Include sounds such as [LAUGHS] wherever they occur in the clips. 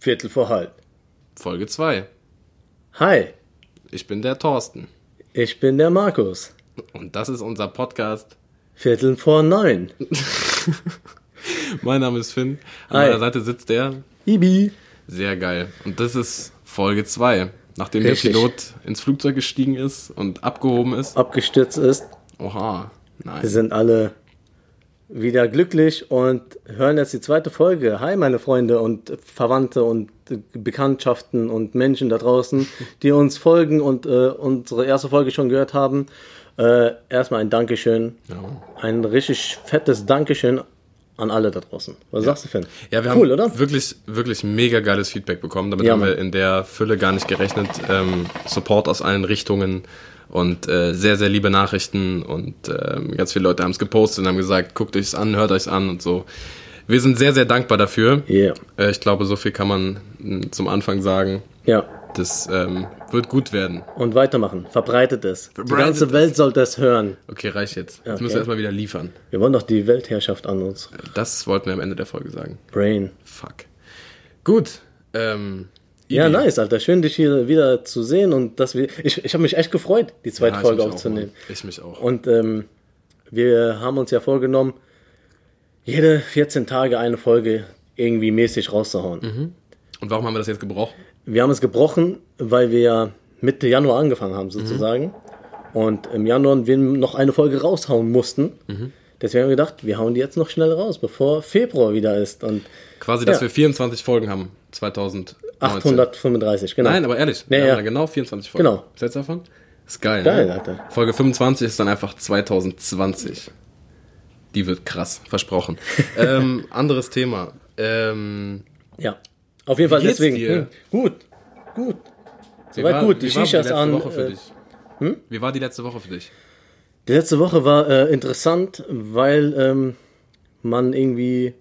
Viertel vor halb. Folge 2. Hi, Ich bin der Thorsten. ich bin der Markus. Und das ist unser Podcast. Viertel vor neun. [LAUGHS] [LAUGHS] Mein Name ist Finn. An Hi. meiner Seite sitzt der. Ibi. Sehr geil. Und das ist Folge 2. Nachdem Richtig. der Pilot ins Flugzeug gestiegen ist und abgehoben ist. Abgestürzt ist. Oha. Wir Nein. sind alle wieder glücklich und hören jetzt die zweite Folge. Hi, meine Freunde und Verwandte und Bekanntschaften und Menschen da draußen, [LAUGHS] die uns folgen und äh, unsere erste Folge schon gehört haben. Äh, erstmal ein Dankeschön. Ja. Ein richtig fettes Dankeschön an alle da draußen. Was sagst du, Finn? Ja, wir cool, haben oder? wirklich, wirklich mega geiles Feedback bekommen. Damit Ja, haben wir in der Fülle gar nicht gerechnet. Ähm, Support aus allen Richtungen und äh, sehr, sehr liebe Nachrichten und ähm, ganz viele Leute haben es gepostet und haben gesagt, guckt euch's an, hört euch's an und so. Wir sind sehr, sehr dankbar dafür. Yeah. Äh, ich glaube, so viel kann man mh, zum Anfang sagen. Ja. Das ähm, wird gut werden. Und weitermachen. Verbreitet es. die Verbreitet ganze es. Welt sollte es hören. Okay, reicht jetzt. Jetzt Okay. müssen wir erstmal wieder liefern. Wir wollen doch die Weltherrschaft an uns. Das wollten wir am Ende der Folge sagen. Brain. Fuck. Gut. Ähm, Ja, nice, Alter. Schön, dich hier wieder zu sehen und dass wir. Ich, ich habe mich echt gefreut, die zweite Ja, Folge auch, aufzunehmen. Mann. Ich mich auch. Und ähm, wir haben uns ja vorgenommen, jede 14 Tage eine Folge irgendwie mäßig rauszuhauen. Mhm. Und warum haben wir das jetzt gebrochen? Wir haben es gebrochen, weil wir Mitte Januar angefangen haben, sozusagen. Und im Januar wir noch eine Folge raushauen mussten. Deswegen haben wir gedacht, wir hauen die jetzt noch schnell raus, bevor Februar wieder ist. Und Quasi, dass Ja. wir 24 Folgen haben. 2019. 835, genau. Nein, aber ehrlich. Wir Ja, haben ja. genau 24 Folgen. Genau. Was hältst du davon? Ist geil, Geil, ne? Alter. Folge 25 ist dann einfach 2020. Die wird krass, versprochen. [LAUGHS] ähm, anderes Thema. Ähm, Ja. Auf jeden Fall deswegen. Hm, gut, gut. wie Soweit war- gut. Die wie war Shishas letzte an. Woche für äh, dich? Wie war die letzte Woche für dich? Die letzte Woche war äh, interessant, weil ähm, man irgendwie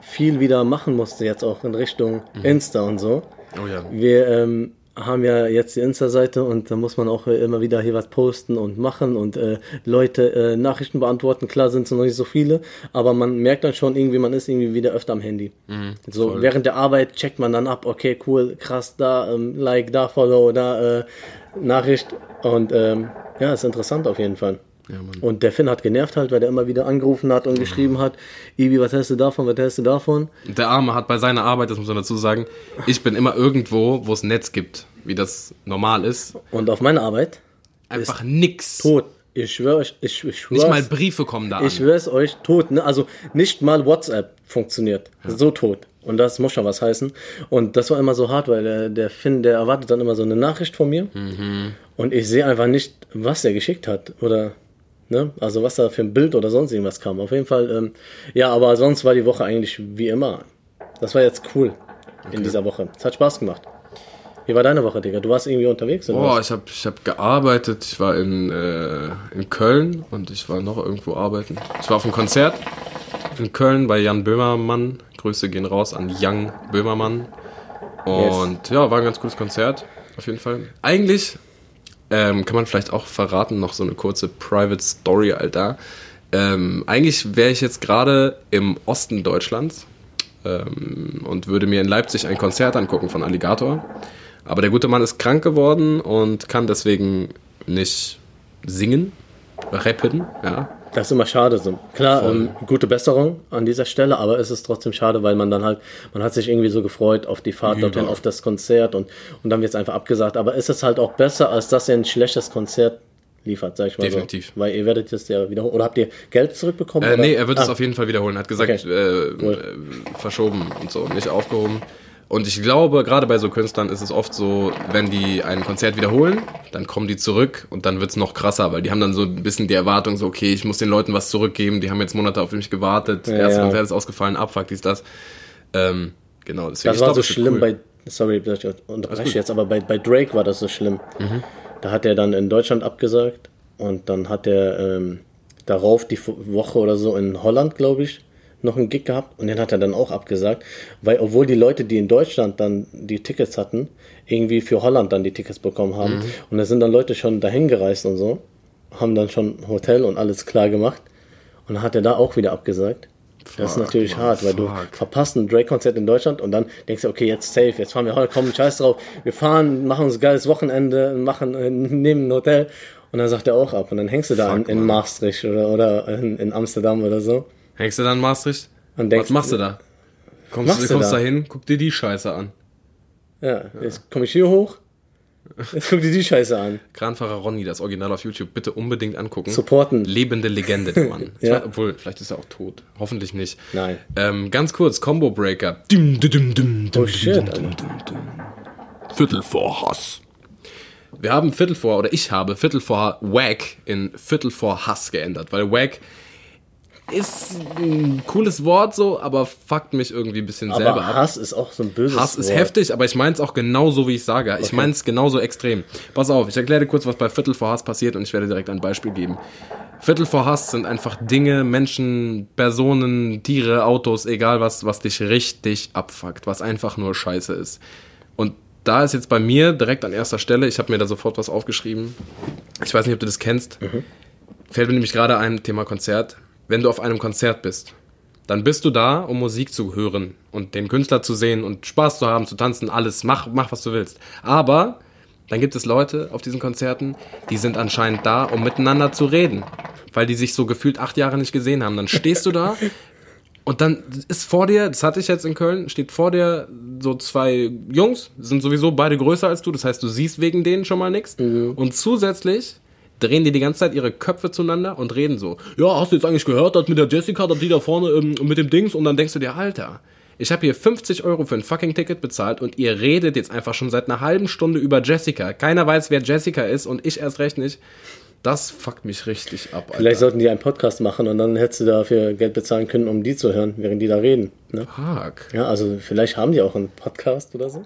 viel wieder machen musste, jetzt auch in Richtung Insta und so. Oh ja. Wir ähm, haben ja jetzt die Insta-Seite und da muss man auch immer wieder hier was posten und machen und äh, Leute äh, Nachrichten beantworten. Klar sind es noch nicht so viele, aber man merkt dann schon irgendwie, man ist irgendwie wieder öfter am Handy. so voll. während der Arbeit checkt man dann ab, okay, cool, krass, da ähm, Like, da Follow, da äh, Nachricht und ähm, ja, ist interessant auf jeden Fall. Ja. Und der Finn hat genervt halt, weil der immer wieder angerufen hat und geschrieben hat, Ibi, was hältst du davon, was hältst du davon? Der Arme hat bei seiner Arbeit, das muss man dazu sagen, ich bin immer irgendwo, wo es Netz gibt, wie das normal ist. Und auf meine Arbeit Einfach nix. tot. Ich schwöre euch, ich, ich schwör's, Nicht mal Briefe kommen da an. ich schwör's euch, tot. Ne? Also nicht mal WhatsApp funktioniert. So tot. Und das muss schon was heißen. Und das war immer so hart, weil der, der Finn, der erwartet dann immer so eine Nachricht von mir. Mhm. Und ich sehe einfach nicht, was er geschickt hat. Oder, ne? Also was da für ein Bild oder sonst irgendwas kam. Auf jeden Fall, ähm, ja, aber sonst war die Woche eigentlich wie immer. Das war jetzt cool in dieser Woche. Es hat Spaß gemacht. Wie war deine Woche, Digga? Du warst irgendwie unterwegs, oder? Boah, was? ich habe ich hab gearbeitet. Ich war in, äh, in Köln und ich war noch irgendwo arbeiten. Ich war auf einem Konzert in Köln bei Jan Böhmermann. Grüße gehen raus an Jan Böhmermann. Und ja, war ein ganz cooles Konzert, auf jeden Fall. Eigentlich ähm, kann man vielleicht auch verraten, noch so eine kurze Private Story, Alter. Ähm, eigentlich wäre ich jetzt gerade im Osten Deutschlands ähm, und würde mir in Leipzig ein Konzert angucken von Alligator. Aber der gute Mann ist krank geworden und kann deswegen nicht singen, rappen, ja. Das ist immer schade. So. Klar, ähm, gute Besserung an dieser Stelle, aber es ist trotzdem schade, weil man dann halt, man hat sich irgendwie so gefreut auf die Fahrt Über. dorthin, auf das Konzert und, und dann wird es einfach abgesagt. Aber ist es halt auch besser, als dass ihr ein schlechtes Konzert liefert, sag ich mal Definitiv. so. Weil ihr werdet es ja wiederholen. Oder habt ihr Geld zurückbekommen? Äh, nee, er wird es Ah, auf jeden Fall wiederholen. Er hat gesagt, Okay. äh, Cool. äh, verschoben und so, nicht aufgehoben. Und ich glaube, gerade bei so Künstlern ist es oft so, wenn die ein Konzert wiederholen, dann kommen die zurück und dann wird's noch krasser, weil die haben dann so ein bisschen die Erwartung, so, okay, ich muss den Leuten was zurückgeben, die haben jetzt Monate auf mich gewartet, Ja, erste ja. Konzert ist ausgefallen, abfuck, dies, das. Ähm, genau, deswegen Das war glaub, so das wird schlimm cool. bei, sorry, ich unterbreche jetzt, aber bei, bei Drake war das so schlimm. Mhm. Da hat er dann in Deutschland abgesagt und dann hat er ähm, darauf die Wo- Woche oder so in Holland, glaube ich, noch einen Gig gehabt und den hat er dann auch abgesagt, weil obwohl die Leute, die in Deutschland dann die Tickets hatten, irgendwie für Holland dann die Tickets bekommen haben. Und da sind dann Leute schon dahin gereist und so, haben dann schon Hotel und alles klar gemacht. Und dann hat er da auch wieder abgesagt. das ist Fuck, natürlich Mann, hart, weil du fuck. verpasst ein Drake-Konzert in Deutschland und dann denkst du, okay, jetzt safe, jetzt fahren wir heute, komm, scheiß drauf, wir fahren, machen uns ein geiles Wochenende, machen, äh, nehmen ein Hotel und dann sagt er auch ab und dann hängst du da Fuck, in, in. Maastricht oder, oder in, in Amsterdam oder so. Hängst du dann in Maastricht? Und denkst- Was machst du da? Kommst, machst du kommst da? da hin, guck dir die Scheiße an. Ja, jetzt komme ich hier hoch, jetzt guck dir die Scheiße an. Kranfahrer Ronny, das Original auf YouTube, bitte unbedingt angucken. Supporten. Lebende Legende, der Mann. [LAUGHS] Ja. weiß, obwohl, vielleicht ist er auch tot. Hoffentlich nicht. Nein. Ähm, ganz kurz, Combo Breaker. Dum, dum, dum, dum, Oh shit. Viertel vor Hass. Wir haben Viertel vor, oder ich habe Viertel vor Wack in Viertel vor Hass geändert, weil Wack ist ein cooles Wort so, aber fuckt mich irgendwie ein bisschen selber Aber ab. Hass ist auch so ein böses Hass ist Wort. heftig, aber ich meine es auch genauso, wie ich sage. Ich meine es genauso extrem. Pass auf, ich erkläre dir kurz, was bei Viertel vor Hass passiert und ich werde direkt ein Beispiel geben. Viertel vor Hass sind einfach Dinge, Menschen, Personen, Tiere, Autos, egal was, was dich richtig abfuckt, was einfach nur scheiße ist. Und da ist jetzt bei mir direkt an erster Stelle, ich habe mir da sofort was aufgeschrieben. Ich weiß nicht, ob du das kennst. Fällt mir nämlich gerade ein Thema Konzert. Wenn du auf einem Konzert bist, dann bist du da, um Musik zu hören und den Künstler zu sehen und Spaß zu haben, zu tanzen, alles. Mach, mach, was du willst. Aber dann gibt es Leute auf diesen Konzerten, die sind anscheinend da, um miteinander zu reden, weil die sich so gefühlt acht Jahre nicht gesehen haben. Dann stehst du da [LAUGHS] und dann ist vor dir, das hatte ich jetzt in Köln, steht vor dir so zwei Jungs, sind sowieso beide größer als du, das heißt, du siehst wegen denen schon mal nichts. Und zusätzlich drehen die die ganze Zeit ihre Köpfe zueinander und reden so. Ja, hast du jetzt eigentlich gehört, dass mit der Jessica, dass die da vorne ähm, mit dem Dings und dann denkst du dir, Alter, ich habe hier 50 Euro für ein fucking Ticket bezahlt und ihr redet jetzt einfach schon seit einer halben Stunde über Jessica. Keiner weiß, wer Jessica ist und ich erst recht nicht. Das fuckt mich richtig ab, Alter. Vielleicht sollten die einen Podcast machen und dann hättest du dafür Geld bezahlen können, um die zu hören, während die da reden. Ne? Fuck. Ja, also vielleicht haben die auch einen Podcast oder so.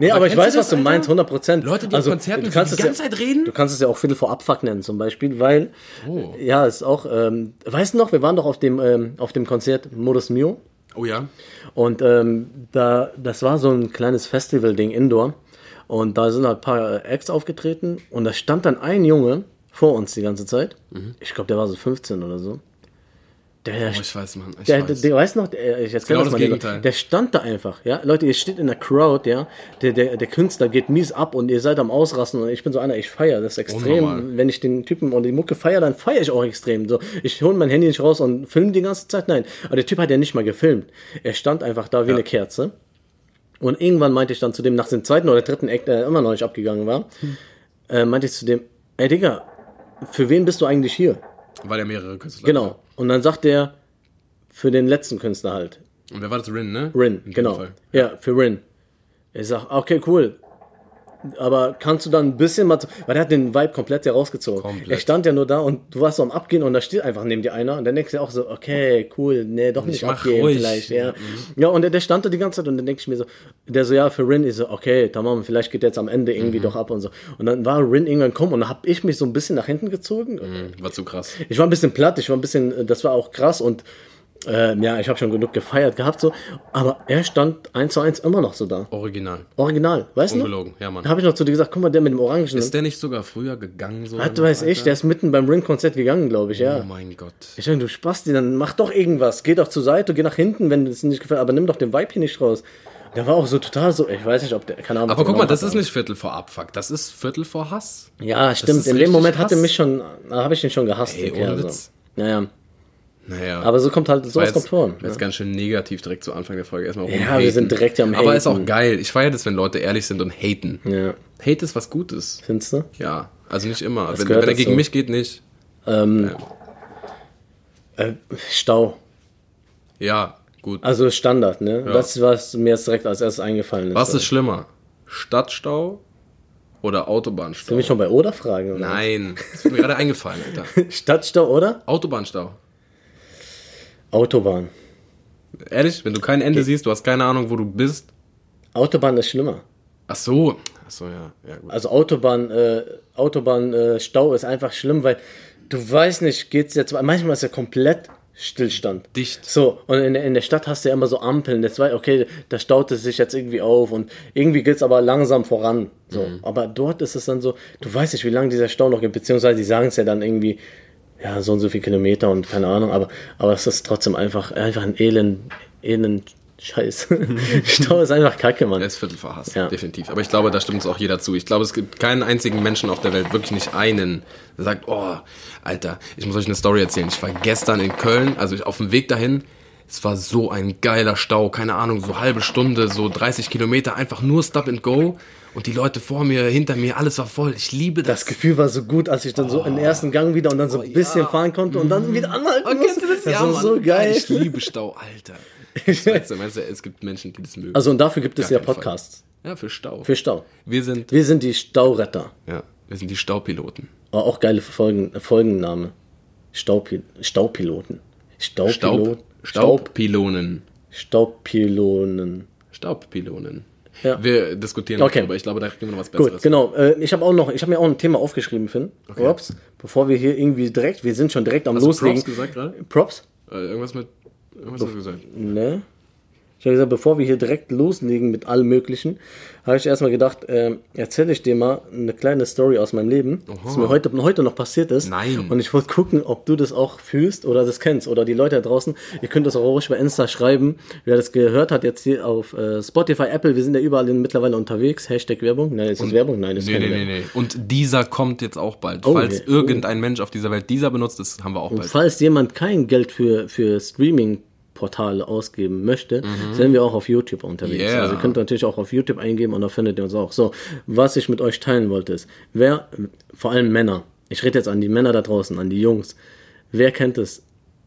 Nee, aber, ich kennst du weiß, das, was du Alter? meinst, 100 Prozent. Leute, die auf Konzerten du kannst die ganze ja, Zeit reden? Du kannst es ja auch Viertel vor Abfuck nennen zum Beispiel, weil, Oh. ja, ist auch, ähm, weißt du noch, wir waren doch auf dem, ähm, auf dem Konzert Modus Mio Oh ja. und ähm, da, das war so ein kleines Festival-Ding indoor und da sind halt ein paar äh, Acts aufgetreten und da stand dann ein Junge vor uns die ganze Zeit. Mhm. Ich glaube, der war so 15 oder so. Der, Oh, ich weiß, Mann. Ich der, der, weiß. der weiß noch, der, ich erzähl Genau das das mal. Gegenteil. Der stand da einfach, ja. Leute, ihr steht in der Crowd, ja. Der, der, der Künstler geht mies ab und ihr seid am Ausrasten und ich bin so einer, ich feiere das extrem. Unnormal. Wenn ich den Typen und die Mucke feiere, dann feiere ich auch extrem. So, ich hole mein Handy nicht raus und filme die ganze Zeit. Nein. Aber der Typ hat ja nicht mal gefilmt. Er stand einfach da wie eine Kerze. Und irgendwann meinte ich dann zu dem, nach dem zweiten oder dritten Act, der immer noch nicht abgegangen war, äh, meinte ich zu dem, ey Digga, für wen bist du eigentlich hier? Weil er mehrere Künstler Genau. Und dann sagt der, für den letzten Künstler halt. hat. Und wer war das? Rin, ne? Rin, In genau. Ja, für Rin. Ich sag, okay, cool. Aber kannst du dann ein bisschen mal, weil der hat den Vibe komplett herausgezogen. Komplett. Er stand ja nur da und du warst so am Abgehen und da steht einfach neben dir einer und dann denkst du auch so, okay, cool, nee, doch nicht abgehen ruhig. vielleicht, ja. Ja, und der, der stand da die ganze Zeit und dann denke ich mir so, der so, ja, für Rin, ich so, okay, tamam, vielleicht geht der jetzt am Ende irgendwie Mhm. doch ab und so. Und dann war Rin irgendwann kommen und dann hab ich mich so ein bisschen nach hinten gezogen. Mhm, War zu krass. Ich war ein bisschen platt, ich war ein bisschen, das war auch krass und äh, ja, ich habe schon genug gefeiert gehabt so, aber er stand eins zu eins immer noch so da. Original. Original, weißt du? Ungelogen, ja, Mann. Da habe ich noch zu dir gesagt, guck mal, der mit dem Orangen. Ist der nicht sogar früher gegangen? So Was weiß ich, der ist mitten beim Ring-Konzert gegangen, glaube ich, ja. Oh mein Gott. Ich sag, du Spasti, dann mach doch irgendwas. Geh doch zur Seite, geh nach hinten, wenn es nicht gefällt, aber nimm doch den Vibe hier nicht raus. Der war auch so total so, ich weiß nicht, ob der, keine Ahnung. Aber guck mal, das hat, ist nicht Viertel vor Abfuck, das ist Viertel vor Hass. Ja, stimmt. In dem Moment hat Hass. mich schon, habe ich ihn schon gehasst. Ey, ohne so. Witz. Naja, Naja. aber so kommt halt, sowas jetzt, kommt vor. jetzt ganz schön negativ direkt zu Anfang der Folge. Erstmal Ja, rumhaten. wir sind direkt ja am Aber ist auch Haten. geil. Ich feiere das, wenn Leute ehrlich sind und haten. Ja, Hate ist was Gutes. findest du? Ja, also nicht immer. Wenn, wenn er gegen mich geht, nicht. Ähm, äh, Stau. Ja, gut. Also Standard, ne? Das ist, was mir jetzt direkt als erstes eingefallen ist. Was ist schlimmer? Stadtstau oder Autobahnstau? Sind wir schon bei Oder fragen? Oder? Nein, das ist mir gerade eingefallen, Alter. [LAUGHS] Stadtstau oder? Autobahnstau. Autobahn. Ehrlich, wenn du kein Ende siehst, du hast keine Ahnung, wo du bist. Autobahn ist schlimmer. Ach so. Ach so, ja. ja gut. Also Autobahn, äh, Autobahn äh, Stau ist einfach schlimm, weil du weißt nicht, geht's jetzt. Manchmal ist er komplett Stillstand. Dicht. So, und in, der- in der Stadt hast du ja immer so Ampeln. Das war, okay, da staut es sich jetzt irgendwie auf und irgendwie geht es aber langsam voran. So. Mhm. Aber dort ist es dann so, du weißt nicht, wie lange dieser Stau noch gibt, beziehungsweise die sagen es ja dann irgendwie, ja, so und so viele Kilometer und keine Ahnung, aber, aber es ist trotzdem einfach, einfach ein elend, elend Scheiß. [LAUGHS] Stau ist einfach kacke, Mann. Er ist Viertel verhasst, Ja. definitiv. Aber ich glaube, da stimmt uns auch jeder zu. Ich glaube, es gibt keinen einzigen Menschen auf der Welt, wirklich nicht einen, der sagt, oh, Alter, ich muss euch eine Story erzählen. Ich war gestern in Köln, also auf dem Weg dahin. Es war so ein geiler Stau, keine Ahnung, so halbe Stunde, so 30 Kilometer, einfach nur Stop and Go. Und die Leute vor mir, hinter mir, alles war voll. Ich liebe das. Das Gefühl war so gut, als ich dann so in den ersten Gang wieder und dann so ein bisschen fahren konnte und dann wieder anhalten Oh, musste. du das? Das Ja, war Mann. so geil. Ich liebe Stau, Alter. Ich weiß, meinst du, es gibt Menschen, die das mögen. Also und dafür gibt es Gar ja keinen Podcasts ja, für Stau. für Stau. wir sind, Wir sind die Stauretter. ja, wir sind die Staupiloten. Aber auch geile Folgen, Folgenname. Staupil Staupiloten. Staupilot. Staub, Staubpilonen. Staubpilonen. Staubpilonen. Ja. Wir diskutieren Okay. darüber. Ich glaube, da kriegen wir noch was Besseres. Gut, genau. Äh, ich habe auch noch, ich habe mir auch ein Thema aufgeschrieben, Finn. Props. Bevor wir hier irgendwie direkt, wir sind schon direkt am Hast du Loslegen. Props gesagt gerade? Props? Äh, irgendwas mit. Irgendwas hast du gesagt. Ne? Ich habe gesagt, bevor wir hier direkt loslegen mit allem Möglichen, habe ich erstmal gedacht, ähm, erzähle ich dir mal eine kleine Story aus meinem Leben, was mir heute, heute noch passiert ist. Nein. Und ich wollte gucken, ob du das auch fühlst oder das kennst. Oder die Leute da draußen. Ihr könnt das auch ruhig bei Insta schreiben. Wer das gehört hat, jetzt hier auf äh, Spotify, Apple, wir sind ja überall mittlerweile unterwegs. Hashtag Werbung. Nein, ist das Werbung? Nein, ist Nee, keine nee, Werbung. nee, nee. Und dieser kommt jetzt auch bald. Oh, Falls irgendein Mensch auf dieser Welt dieser benutzt, das haben wir auch bald. Falls jemand kein Geld für, für Streaming-Portale ausgeben möchte, sind wir auch auf YouTube unterwegs. Mhm. Yeah. Also ihr könnt natürlich auch auf YouTube eingeben und da findet ihr uns auch. So, was ich mit euch teilen wollte ist, wer, vor allem Männer, ich rede jetzt an die Männer da draußen, an die Jungs, wer kennt es?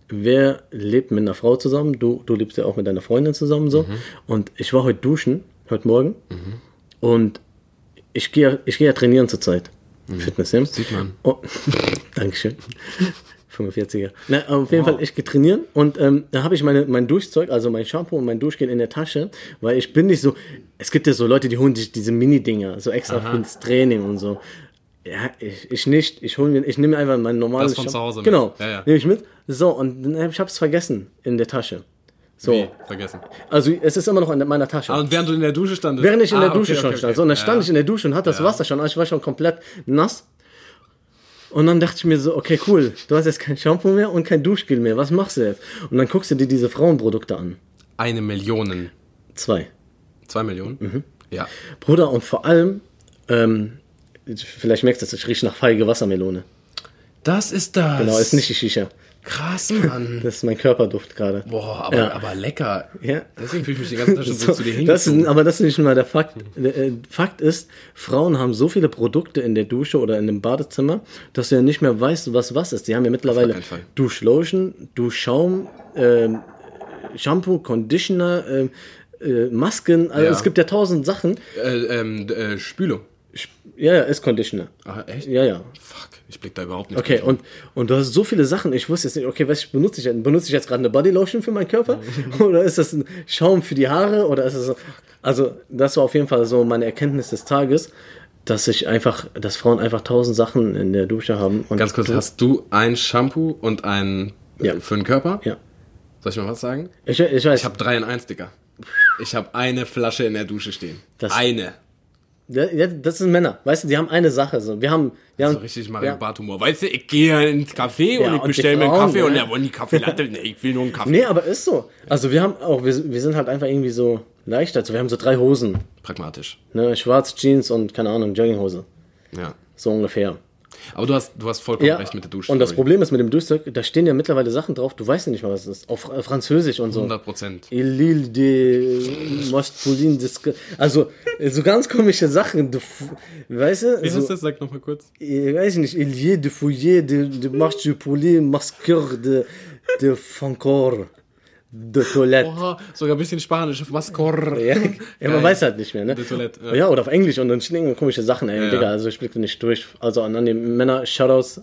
Wer lebt mit einer Frau zusammen? Du, du lebst ja auch mit deiner Freundin zusammen so. Mhm. Und ich war heute duschen, heute Morgen. Und ich gehe ich gehe ja trainieren zurzeit. Fitness, ja? Mhm. Sieht man. Oh, [LAUGHS] Dankeschön. 45er. Na, auf jeden Fall, ich gehe trainieren und ähm, da habe ich meine, mein Duschzeug, also mein Shampoo und mein Duschgel in der Tasche, weil ich bin nicht so, es gibt ja so Leute, die holen sich diese Mini-Dinger, so extra fürs Training und so. Ja, ich, ich nicht. Ich mir, ich nehme einfach mein normales Das von zu Hause mit. Genau. Ja, ja. Nehme ich mit. So, und dann hab ich hab's vergessen in der Tasche. So. Wie? Vergessen. Also es ist immer noch in meiner Tasche. Ah, und während du in der Dusche standest? Während ich in ah, der Dusche okay, schon okay. stand. So, und dann stand Ja. ich in der Dusche und hatte das Wasser schon, also ich war schon komplett nass. Und dann dachte ich mir so, okay, cool, du hast jetzt kein Shampoo mehr und kein Duschgel mehr, was machst du jetzt? Und dann guckst du dir diese Frauenprodukte an. Eine Million. Zwei. Zwei Millionen? Mhm. Ja. Bruder, und vor allem, ähm, vielleicht merkst du es, ich rieche nach feige Wassermelone. Das ist das. Genau, ist nicht die Shisha. Krass, [LAUGHS] Mann. Das ist mein Körperduft gerade. Boah, aber, Ja. aber lecker. Ja. Deswegen fühle ich mich die ganze Zeit schon so, [LAUGHS] So, zu dir hingezogen. aber das ist nicht mal der Fakt. Äh, Fakt ist, Frauen haben so viele Produkte in der Dusche oder in dem Badezimmer, dass du ja nicht mehr weißt, was was ist. Die haben ja mittlerweile. Duschlotion, Duschschaum, ähm, Shampoo, Conditioner, ähm, äh, Masken. Also Ja. es gibt ja tausend Sachen. Äh, ähm, äh, Spülo. Ja, ja, ist Conditioner. Ah, echt? Ja, ja. Fuck, ich blick da überhaupt nicht. Okay, und, und du hast so viele Sachen. Ich wusste jetzt nicht, okay, was benutze ich denn? Benutze ich jetzt gerade eine Bodylotion für meinen Körper? [LAUGHS] oder ist das ein Schaum für die Haare? Oder ist es so? Also, das war auf jeden Fall so meine Erkenntnis des Tages, dass ich einfach, dass Frauen einfach tausend Sachen in der Dusche haben. Und Ganz kurz, du, hast du ein Shampoo und ein äh, Ja. für den Körper? Ja. Soll ich mal was sagen? Ich, ich weiß. Ich habe drei in eins, Digga. Ich habe eine Flasche in der Dusche stehen. Das- eine. Das sind Männer. Weißt du, die haben eine Sache. So. Wir haben. Wir So haben richtig Mario ja. Bart Humor. Weißt du, ich gehe ins Café Ja, und ich bestelle mir einen Kaffee ja. und der wollen die Kaffeelatte. Nee, ich will nur einen Kaffee. Nee, aber ist so. Also, wir haben auch, wir, wir sind halt einfach irgendwie so leicht. Also, wir haben so drei Hosen. Pragmatisch. Ne? Schwarz, Jeans und keine Ahnung, Jogginghose. Ja. So ungefähr. Aber du hast, du hast vollkommen Ja, recht mit der Dusche. und das Problem ist mit dem Duschzeug, da stehen ja mittlerweile Sachen drauf, du weißt ja nicht mal, was es ist. Auf Fra- Französisch und so. 100 Prozent. Il l'île de disque. Also, so ganz komische Sachen. Du, weißt du? Wie so, heißt das? Sag nochmal kurz. Ich weiß nicht, il y a de fouiller, de, de marche de poulet, masqueur de, de fancor, de toilette. Oha, sogar ein bisschen Spanisch. Mascor. Ja, ja, man weiß halt nicht mehr, ne? De Toilette, ja. Ja. oder auf Englisch und dann stehen irgendwie komische Sachen, ey, Ja, Digga, ja. also ich blicke nicht durch. Also an, die Männer, Shoutouts,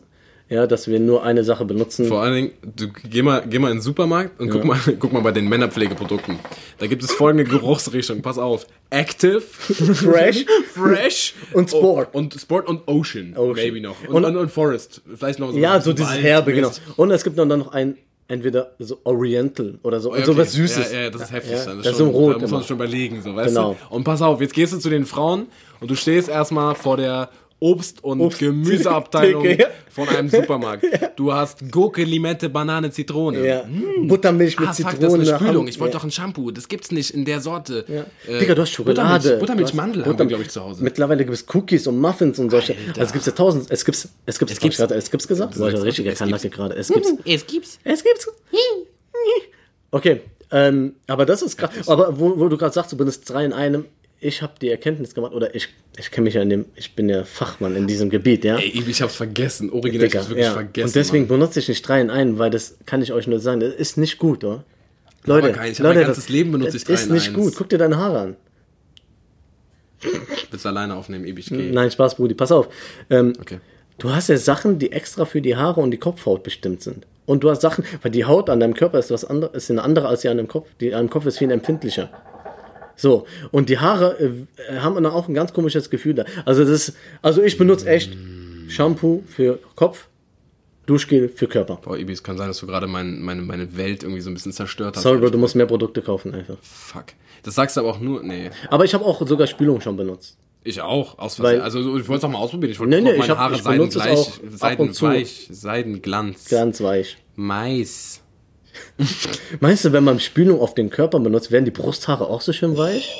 ja, dass wir nur eine Sache benutzen. Vor allen Dingen, du geh mal, geh mal in den Supermarkt und guck, mal, guck mal bei den Männerpflegeprodukten. Da gibt es folgende Geruchsrichtung. Pass auf. Active, Fresh. [LAUGHS] Fresh Und Sport. Oh, und Sport und Ocean. Ocean. Maybe noch. Und, Und- und, und, Forest. Vielleicht noch so Ja, so dieses Herbe, genau. Und es gibt dann noch ein entweder so Oriental oder so, Okay. so was Süßes. Ja, ja, das ist heftig. Ja, dann. das ist schon, rot Da muss man immer. schon überlegen, so, weißt Genau. du? Und pass auf, jetzt gehst du zu den Frauen und du stehst erstmal vor der Obst- und Obst- Gemüseabteilung [LAUGHS] ja. von einem Supermarkt. Du hast Gurke, Limette, Banane, Zitrone. Ja. Buttermilch mit Ah, fuck, Zitrone. das ist eine Spülung. Ich wollte ja. doch ein Shampoo. Das gibt's nicht in der Sorte. Ja. Äh, Digga, du hast Schokolade. Buttermilch, Buttermilch Mandel Butter- glaube ich, zu Hause. Mittlerweile gibt es Cookies und Muffins und solche. Alter. Also es gibt ja tausend. Es gibt's. Es gibt's. Es gibt's. gerade- Es gibt's gesagt. Boah, ich richtiger. Kanacke gerade. [LAUGHS] Es gibt's. Es gibt's. Es gibt's. Okay. Ähm, aber das ist gerade. Aber wo, wo du gerade sagst, du benutzt drei in einem. Ich habe die Erkenntnis gemacht, oder ich, ich kenne mich ja in dem, ich bin ja Fachmann in diesem Gebiet, ja. Ey, ich hab's vergessen. Original, ich Digga, hab's wirklich ja. vergessen. Und deswegen Mann. benutze ich nicht drei in einen, weil das kann ich euch nur sagen, das ist nicht gut, oder? Leute, geil, ich Leute, mein ganzes das, Leben benutze ich drei ist nicht eins. gut. Guck dir deine Haare an. Willst du alleine aufnehmen, ewig gehen. Nein, Spaß, Brudi, pass auf. Ähm, Okay. Du hast ja Sachen, die extra für die Haare und die Kopfhaut bestimmt sind. Und du hast Sachen, weil die Haut an deinem Körper ist was anderes, ist eine andere als die an dem Kopf. Die an dem Kopf ist viel empfindlicher. So, und die Haare äh, haben dann auch ein ganz komisches Gefühl da. Also das ist, also ich benutze echt Shampoo für Kopf, Duschgel für Körper. Boah, Ibi, es kann sein, dass du gerade mein, meine, meine Welt irgendwie so ein bisschen zerstört hast. Sorry, Bro, du musst mehr Produkte kaufen einfach. Fuck. Das sagst du aber auch nur. Nee. Aber ich habe auch sogar Spülung schon benutzt. Ich auch, aus Weil- Versehen. Also ich wollte es auch mal ausprobieren. Ich wollte Nee, nee, meine hab- Haare seidengleich, seidenweich, seidenglanz, Ganz weich. Mais. [LAUGHS] Meinst du, wenn man Spülung auf den Körper benutzt, werden die Brusthaare auch so schön weich?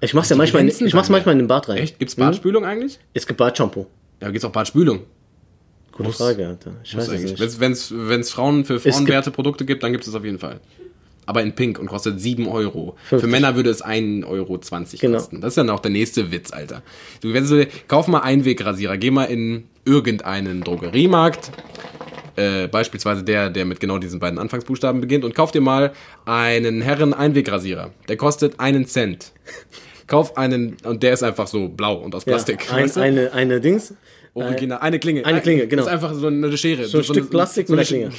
Ich mach's ja manchmal, in, ich mach's manchmal in den Bad rein. Echt? Gibt's Hm? Bartspülung eigentlich? Es gibt Badshampoo. Ja, gibt's auch Bartspülung. Gute Frage, Alter. Ich weiß es nicht. Wenn es wenn's Frauen für Frauenwerte Produkte gibt, dann gibt es auf jeden Fall. Aber in Pink und kostet 7 Euro. 50. Für Männer würde es 1,20 Euro Genau. kosten. Das ist dann auch der nächste Witz, Alter. Du, wenn du, kauf mal Einwegrasierer, geh mal in irgendeinen Drogeriemarkt, äh, beispielsweise der, der mit genau diesen beiden Anfangsbuchstaben beginnt, und kauf dir mal einen Herren-Einwegrasierer. Der kostet einen Cent. [LAUGHS] Kauf einen, und der ist einfach so blau und aus Plastik. Ja, ein, weißt du? eine, eine Dings. Original, eine Klinge. eine Klinge, genau. Das ist einfach so eine Schere. So ein Stück Plastik mit einer Klinge.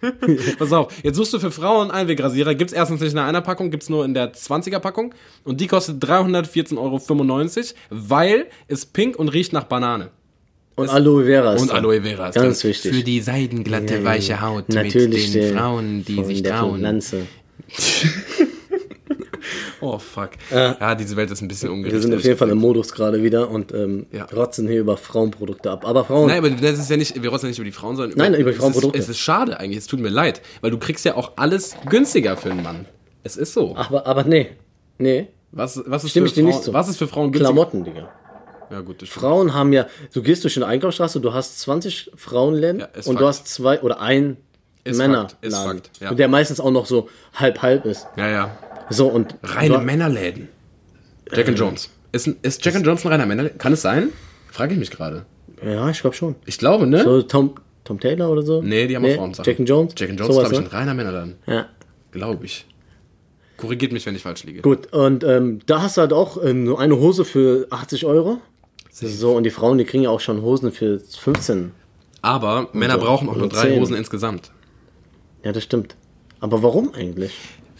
[LAUGHS] [LAUGHS] Pass auf, jetzt suchst du für Frauen Einwegrasierer. Gibt's erstens nicht in einer Packung, gibt's nur in der 20er Packung. Und die kostet 314,95 Euro, weil es pink und riecht nach Banane. Und Aloe Vera ist Und. Aloe Vera ist Ganz wichtig. Für die seidenglatte, Ja, weiche. Haut Natürlich mit den Frauen, die sich trauen. Pflanze. [LAUGHS] Oh, fuck. Ja, diese Welt ist ein bisschen ungerecht. Wir sind auf jeden Fall im. Modus gerade wieder und ähm, Ja. rotzen hier über Frauenprodukte ab. Aber Frauen, Nein, aber das ist ja nicht, wir rotzen ja nicht über die Frauen, sondern Nein, über Frauenprodukte. Ist, es ist schade eigentlich, es tut mir leid, weil du kriegst ja auch alles günstiger für einen Mann. Es ist so. aber, aber nee. Nee. Was, was, ist Stimme für ich dir Frauen, nicht zu. was ist für Frauen günstiger? Klamotten, Digga. Ja, gut, das. Frauen haben ja, du gehst durch eine Einkaufsstraße, du hast 20 Frauenläden Ja, und Fakt. du hast zwei oder ein Ist Männerladen. Fakt, ja. Und der meistens auch noch so halb-halb ist. Ja, ja. So und Reine du- Männerläden. Jack and Jones. Ist, ist Jack and Jones ein reiner Männerläden? Kann es sein? Frage ich mich gerade. Ja, ich glaube schon. Ich glaube, ne? So Tom, Tom Taylor oder so? nee, die haben auch Frauensachen. Jack and Jones? Jack and Jones glaube ich, ne? ein reiner Männerladen. Ja. Glaube ich. Korrigiert mich, wenn ich falsch liege. Gut, und ähm, da hast du halt auch ähm, nur eine Hose für 80 Euro. So, und die Frauen, die kriegen ja auch schon Hosen für 15. Aber Männer so. brauchen auch nur Und drei zehn. Hosen insgesamt. Ja, das stimmt. Aber warum eigentlich?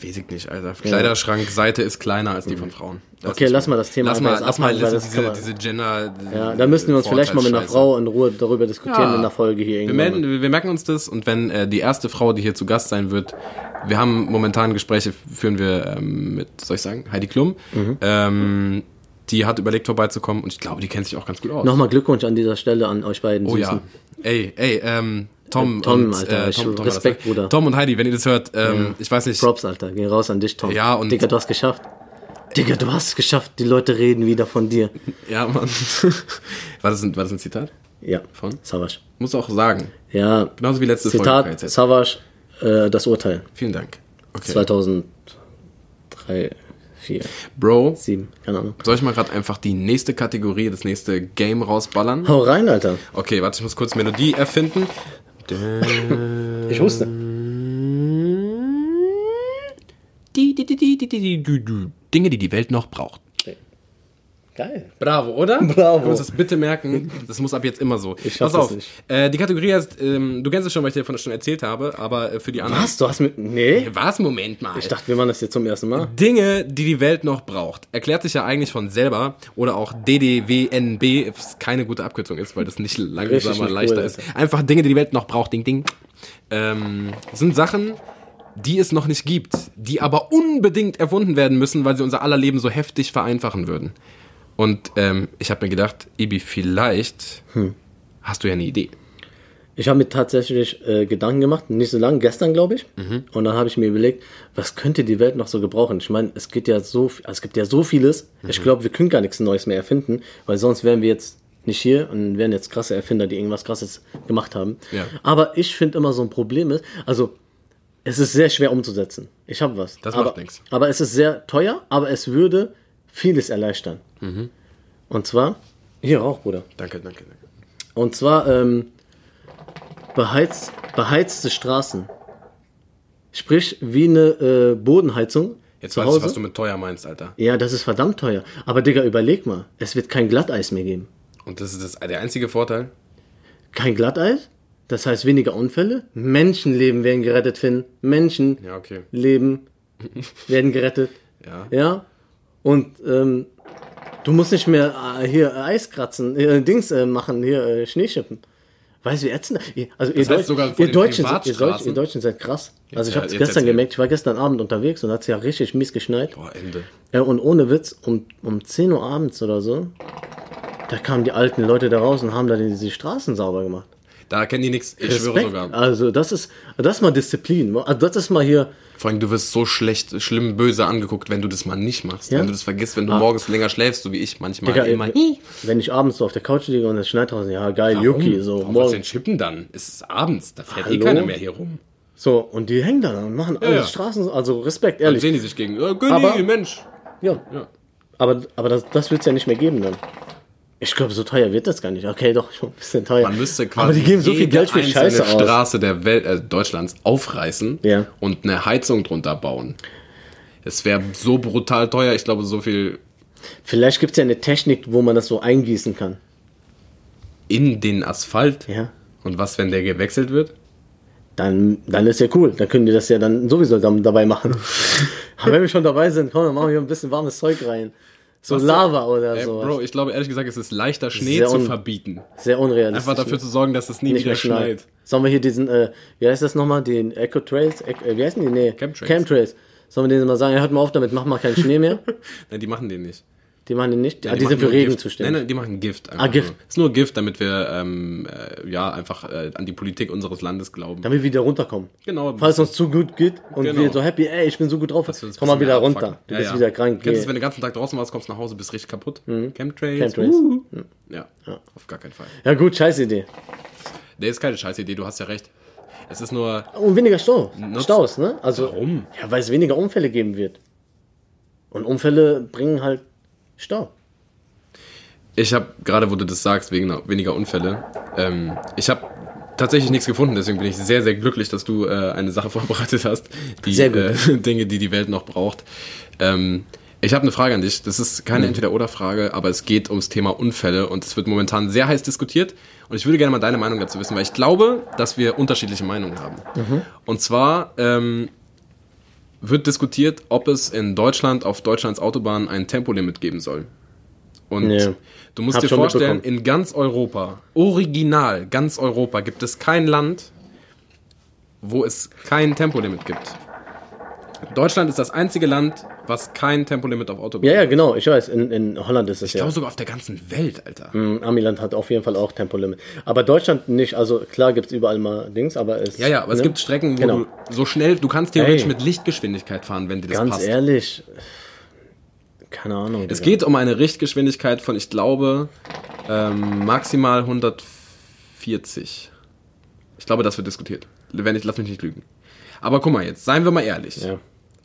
Weiß ich nicht, Alter. Kleiderschrank, Seite ist kleiner als die von Frauen. Das Okay, lass mal das Thema Lass mal, lass mal diese, man- diese Gender. Ja, da müssen wir uns vielleicht mal mit einer. Frau in Ruhe darüber diskutieren Ja. in der Folge hier Wir, wir merken uns das und wenn äh, die erste Frau, die hier zu Gast sein wird, wir haben momentan Gespräche, führen wir ähm, mit, soll ich sagen, Heidi Klum. Mhm. Ähm, die hat überlegt vorbeizukommen und ich glaube, die kennt sich auch ganz gut aus. Nochmal Glückwunsch an dieser Stelle an euch beiden. oh ja. Ey, ey, ähm, Tom, Äh, Tom, und, Alter, äh, Tom, Tom, Respekt? Bruder. Tom und Heidi, wenn ihr das hört, ähm, ich weiß nicht, Props, Alter. Geh raus an dich, Tom. Ja, und- Digga, du hast geschafft. Digga, du hast es geschafft. Die Leute reden wieder von dir. ja, Mann. [LAUGHS] war, das ein, war das ein Zitat? Ja. Von? Savage. Muss auch sagen. Ja. Genauso wie letzte Zitat, Folge. KZ. Savage, äh, das Urteil. Vielen Dank. Okay. 2003, vier, Bro, sieben, keine Ahnung. Soll ich mal gerade einfach die nächste Kategorie, das nächste Game rausballern? Hau rein, Alter. Okay, warte, ich muss kurz Melodie erfinden. ich wusste. Dinge, die die Welt noch braucht. Geil. Bravo, oder? Bravo. Wir uns das bitte merken. Das muss ab jetzt immer so. Ich Pass auf. nicht. Äh, die Kategorie heißt, ähm, du kennst es schon, weil ich dir davon schon erzählt habe, aber äh, für die anderen. Was? Du hast mit. Nee? Was? Moment mal. Ich dachte, wir machen das jetzt zum ersten Mal. Dinge, die die Welt noch braucht. Erklärt sich ja eigentlich von selber. Oder auch DDWNB, was keine gute Abkürzung ist, weil das nicht langsamer, nicht leichter cool, ist. Einfach Dinge, die die Welt noch braucht. Ding, ding. Ähm, sind Sachen, die es noch nicht gibt, die aber unbedingt erfunden werden müssen, weil sie unser aller Leben so heftig vereinfachen würden. Und ähm, ich habe mir gedacht, Ibi, vielleicht Hm. hast du ja eine Idee. Ich habe mir tatsächlich äh, Gedanken gemacht, nicht so lange, gestern glaube ich. Mhm. Und dann habe ich mir überlegt, was könnte die Welt noch so gebrauchen? Ich meine, es gibt ja so, es gibt ja so vieles. Mhm. Ich glaube, wir können gar nichts Neues mehr erfinden, weil sonst wären wir jetzt nicht hier und wären jetzt krasse Erfinder, die irgendwas Krasses gemacht haben. Ja. Aber ich finde immer so ein Problem ist, also es ist sehr schwer umzusetzen. Ich habe was. Das aber, macht nix. Aber es ist sehr teuer, aber es würde vieles erleichtern. Mhm. Und zwar, hier auch, Bruder. Danke, danke, danke. Und zwar ähm, beheizt, beheizte Straßen. Sprich, wie eine äh, Bodenheizung Jetzt zu weiß Hause. ich, was du mit teuer meinst, Alter. ja, das ist verdammt teuer. Aber Digga, überleg mal. Es wird kein Glatteis mehr geben. Und das ist das, der einzige Vorteil. Kein Glatteis? Das heißt weniger Unfälle? Menschenleben werden gerettet, Finn. Menschenleben Ja, okay. [LAUGHS] werden gerettet. Ja. Ja. Und ähm, du musst nicht mehr äh, hier Eis kratzen, äh, Dings äh, machen, hier äh, Schneeschippen. Weißt du, wie ätzend? Also ihr, Deut- sogar ihr, Deutschen, seid- ihr, Deutschen, ihr Deutschen seid krass. Also ich habe es gestern gemerkt, ich war gestern Abend unterwegs und hat es ja richtig mies geschneit. Boah, Ende. Ja, und ohne Witz, um, um 10 Uhr abends oder so, da kamen die alten Leute da raus und haben da die, die Straßen sauber gemacht. Da kennen die nichts. Ich schwöre Respekt. sogar. Also das ist, das ist mal Disziplin. Also das ist mal hier, Vor allem, du wirst so schlecht, schlimm, böse angeguckt, wenn du das mal nicht machst. Ja. Wenn du das vergisst, wenn du morgens länger schläfst, so wie ich manchmal Digga, immer. wenn ich abends so auf der Couch liege und es schneit draußen, ja geil, Warum? Yuki, so Warum du den morgen. Chippen dann? Es ist abends, da fährt eh Hallo? keiner mehr hier rum. So, und die hängen da und machen alle ja. Straßen, also Respekt, Dann ehrlich. sehen die sich gegen. Äh, Günni, Aber- Mensch. Ja. Ja. Aber, aber das, das wird es ja nicht mehr geben dann. Ich glaube, so teuer wird das gar nicht. Okay, doch, [LAUGHS] schon ein bisschen teuer. Man müsste quasi aber die geben so viel Geld für Scheiße aus. Straße der Welt, äh, Deutschlands aufreißen Ja. und eine Heizung drunter bauen. Es wäre so brutal teuer, ich glaube, so viel Vielleicht gibt es ja eine Technik, wo man das so eingießen kann. in den Asphalt. Ja. Und was, wenn der gewechselt wird? Dann, dann ist ja cool. Dann können die das ja dann sowieso dann dabei machen. [LAUGHS] Aber wenn wir schon dabei sind, komm, dann machen wir hier ein bisschen warmes Zeug rein. So Was Lava oder so. Bro, ich glaube ehrlich gesagt, es ist leichter, Schnee Sehr zu verbieten. Sehr unrealistisch. Einfach dafür zu sorgen, dass es nie nicht wieder schneit. schneit. Sollen wir hier diesen, äh, wie heißt das nochmal, den Eco Trails, Eco, äh, wie heißen die? Nee, Chemtrails. Chemtrails. Sollen wir denen mal sagen, hört mal auf damit, mach mal keinen Schnee mehr. [LAUGHS] Nein, die machen den nicht. Die machen nicht. ah, die, machen sind für Regen Gift. zuständig. Nein, nein, die machen Gift. Einfach Ah, Gift. Nur. Ist nur Gift, damit wir ähm, äh, ja einfach äh, an die Politik unseres Landes glauben. Damit wir wieder runterkommen. Genau. Falls es uns zu gut geht und Genau. wir so happy, ey, ich bin so gut drauf, komm mal wieder runter. abfucken. Du Ja, bist ja. wieder krank. Kennst du, wenn du den ganzen Tag draußen warst, kommst nach Hause, bist richtig kaputt? Chemtrails? Chemtrails. Uhu. Ja, auf gar keinen Fall. Ja gut, scheiß Idee. Der ist keine scheiß Idee, du hast ja recht. Es ist nur, Und weniger Stau. Nutz- Staus, ne? Also, Warum? Ja, weil es weniger Unfälle geben wird. Und Unfälle bringen halt Stau. ich habe gerade, wo du das sagst, wegen weniger Unfälle, ähm, ich habe tatsächlich nichts gefunden, deswegen bin ich sehr, sehr glücklich, dass du äh, eine Sache [LAUGHS] vorbereitet hast. Die Sehr gut. Äh, [LAUGHS] Dinge, die die Welt noch braucht. Ähm, ich habe eine Frage an dich. Das ist Mhm. keine Entweder-Oder-Frage, aber es geht ums Thema Unfälle und es wird momentan sehr heiß diskutiert. Und ich würde gerne mal deine Meinung dazu wissen, weil ich glaube, dass wir unterschiedliche Meinungen haben. Mhm. Und zwar ähm, wird diskutiert, ob es in Deutschland auf Deutschlands Autobahnen ein Tempolimit geben soll. Und Ja. du musst dir vorstellen, in ganz Europa, original ganz Europa, gibt es kein Land, wo es kein Tempolimit gibt. Deutschland ist das einzige Land, was kein Tempolimit auf Autobahnen Ja, ja, genau. Ich weiß, in, in Holland ist es Ich ja. glaube sogar auf der ganzen Welt, Alter. Mm, Amiland hat auf jeden Fall auch Tempolimit. Aber Deutschland nicht. Also klar gibt es überall mal Dings, aber es. Ja, ja, aber es ne? gibt Strecken, wo Genau. du so schnell, du kannst theoretisch Ey. mit Lichtgeschwindigkeit fahren, wenn dir das Ganz passt. ehrlich, keine Ahnung. Es geht um eine Richtgeschwindigkeit von, ich glaube, ähm, maximal 140. Ich glaube, das wird diskutiert. Wenn ich, lass mich nicht lügen. Aber guck mal jetzt, seien wir mal ehrlich. Ja.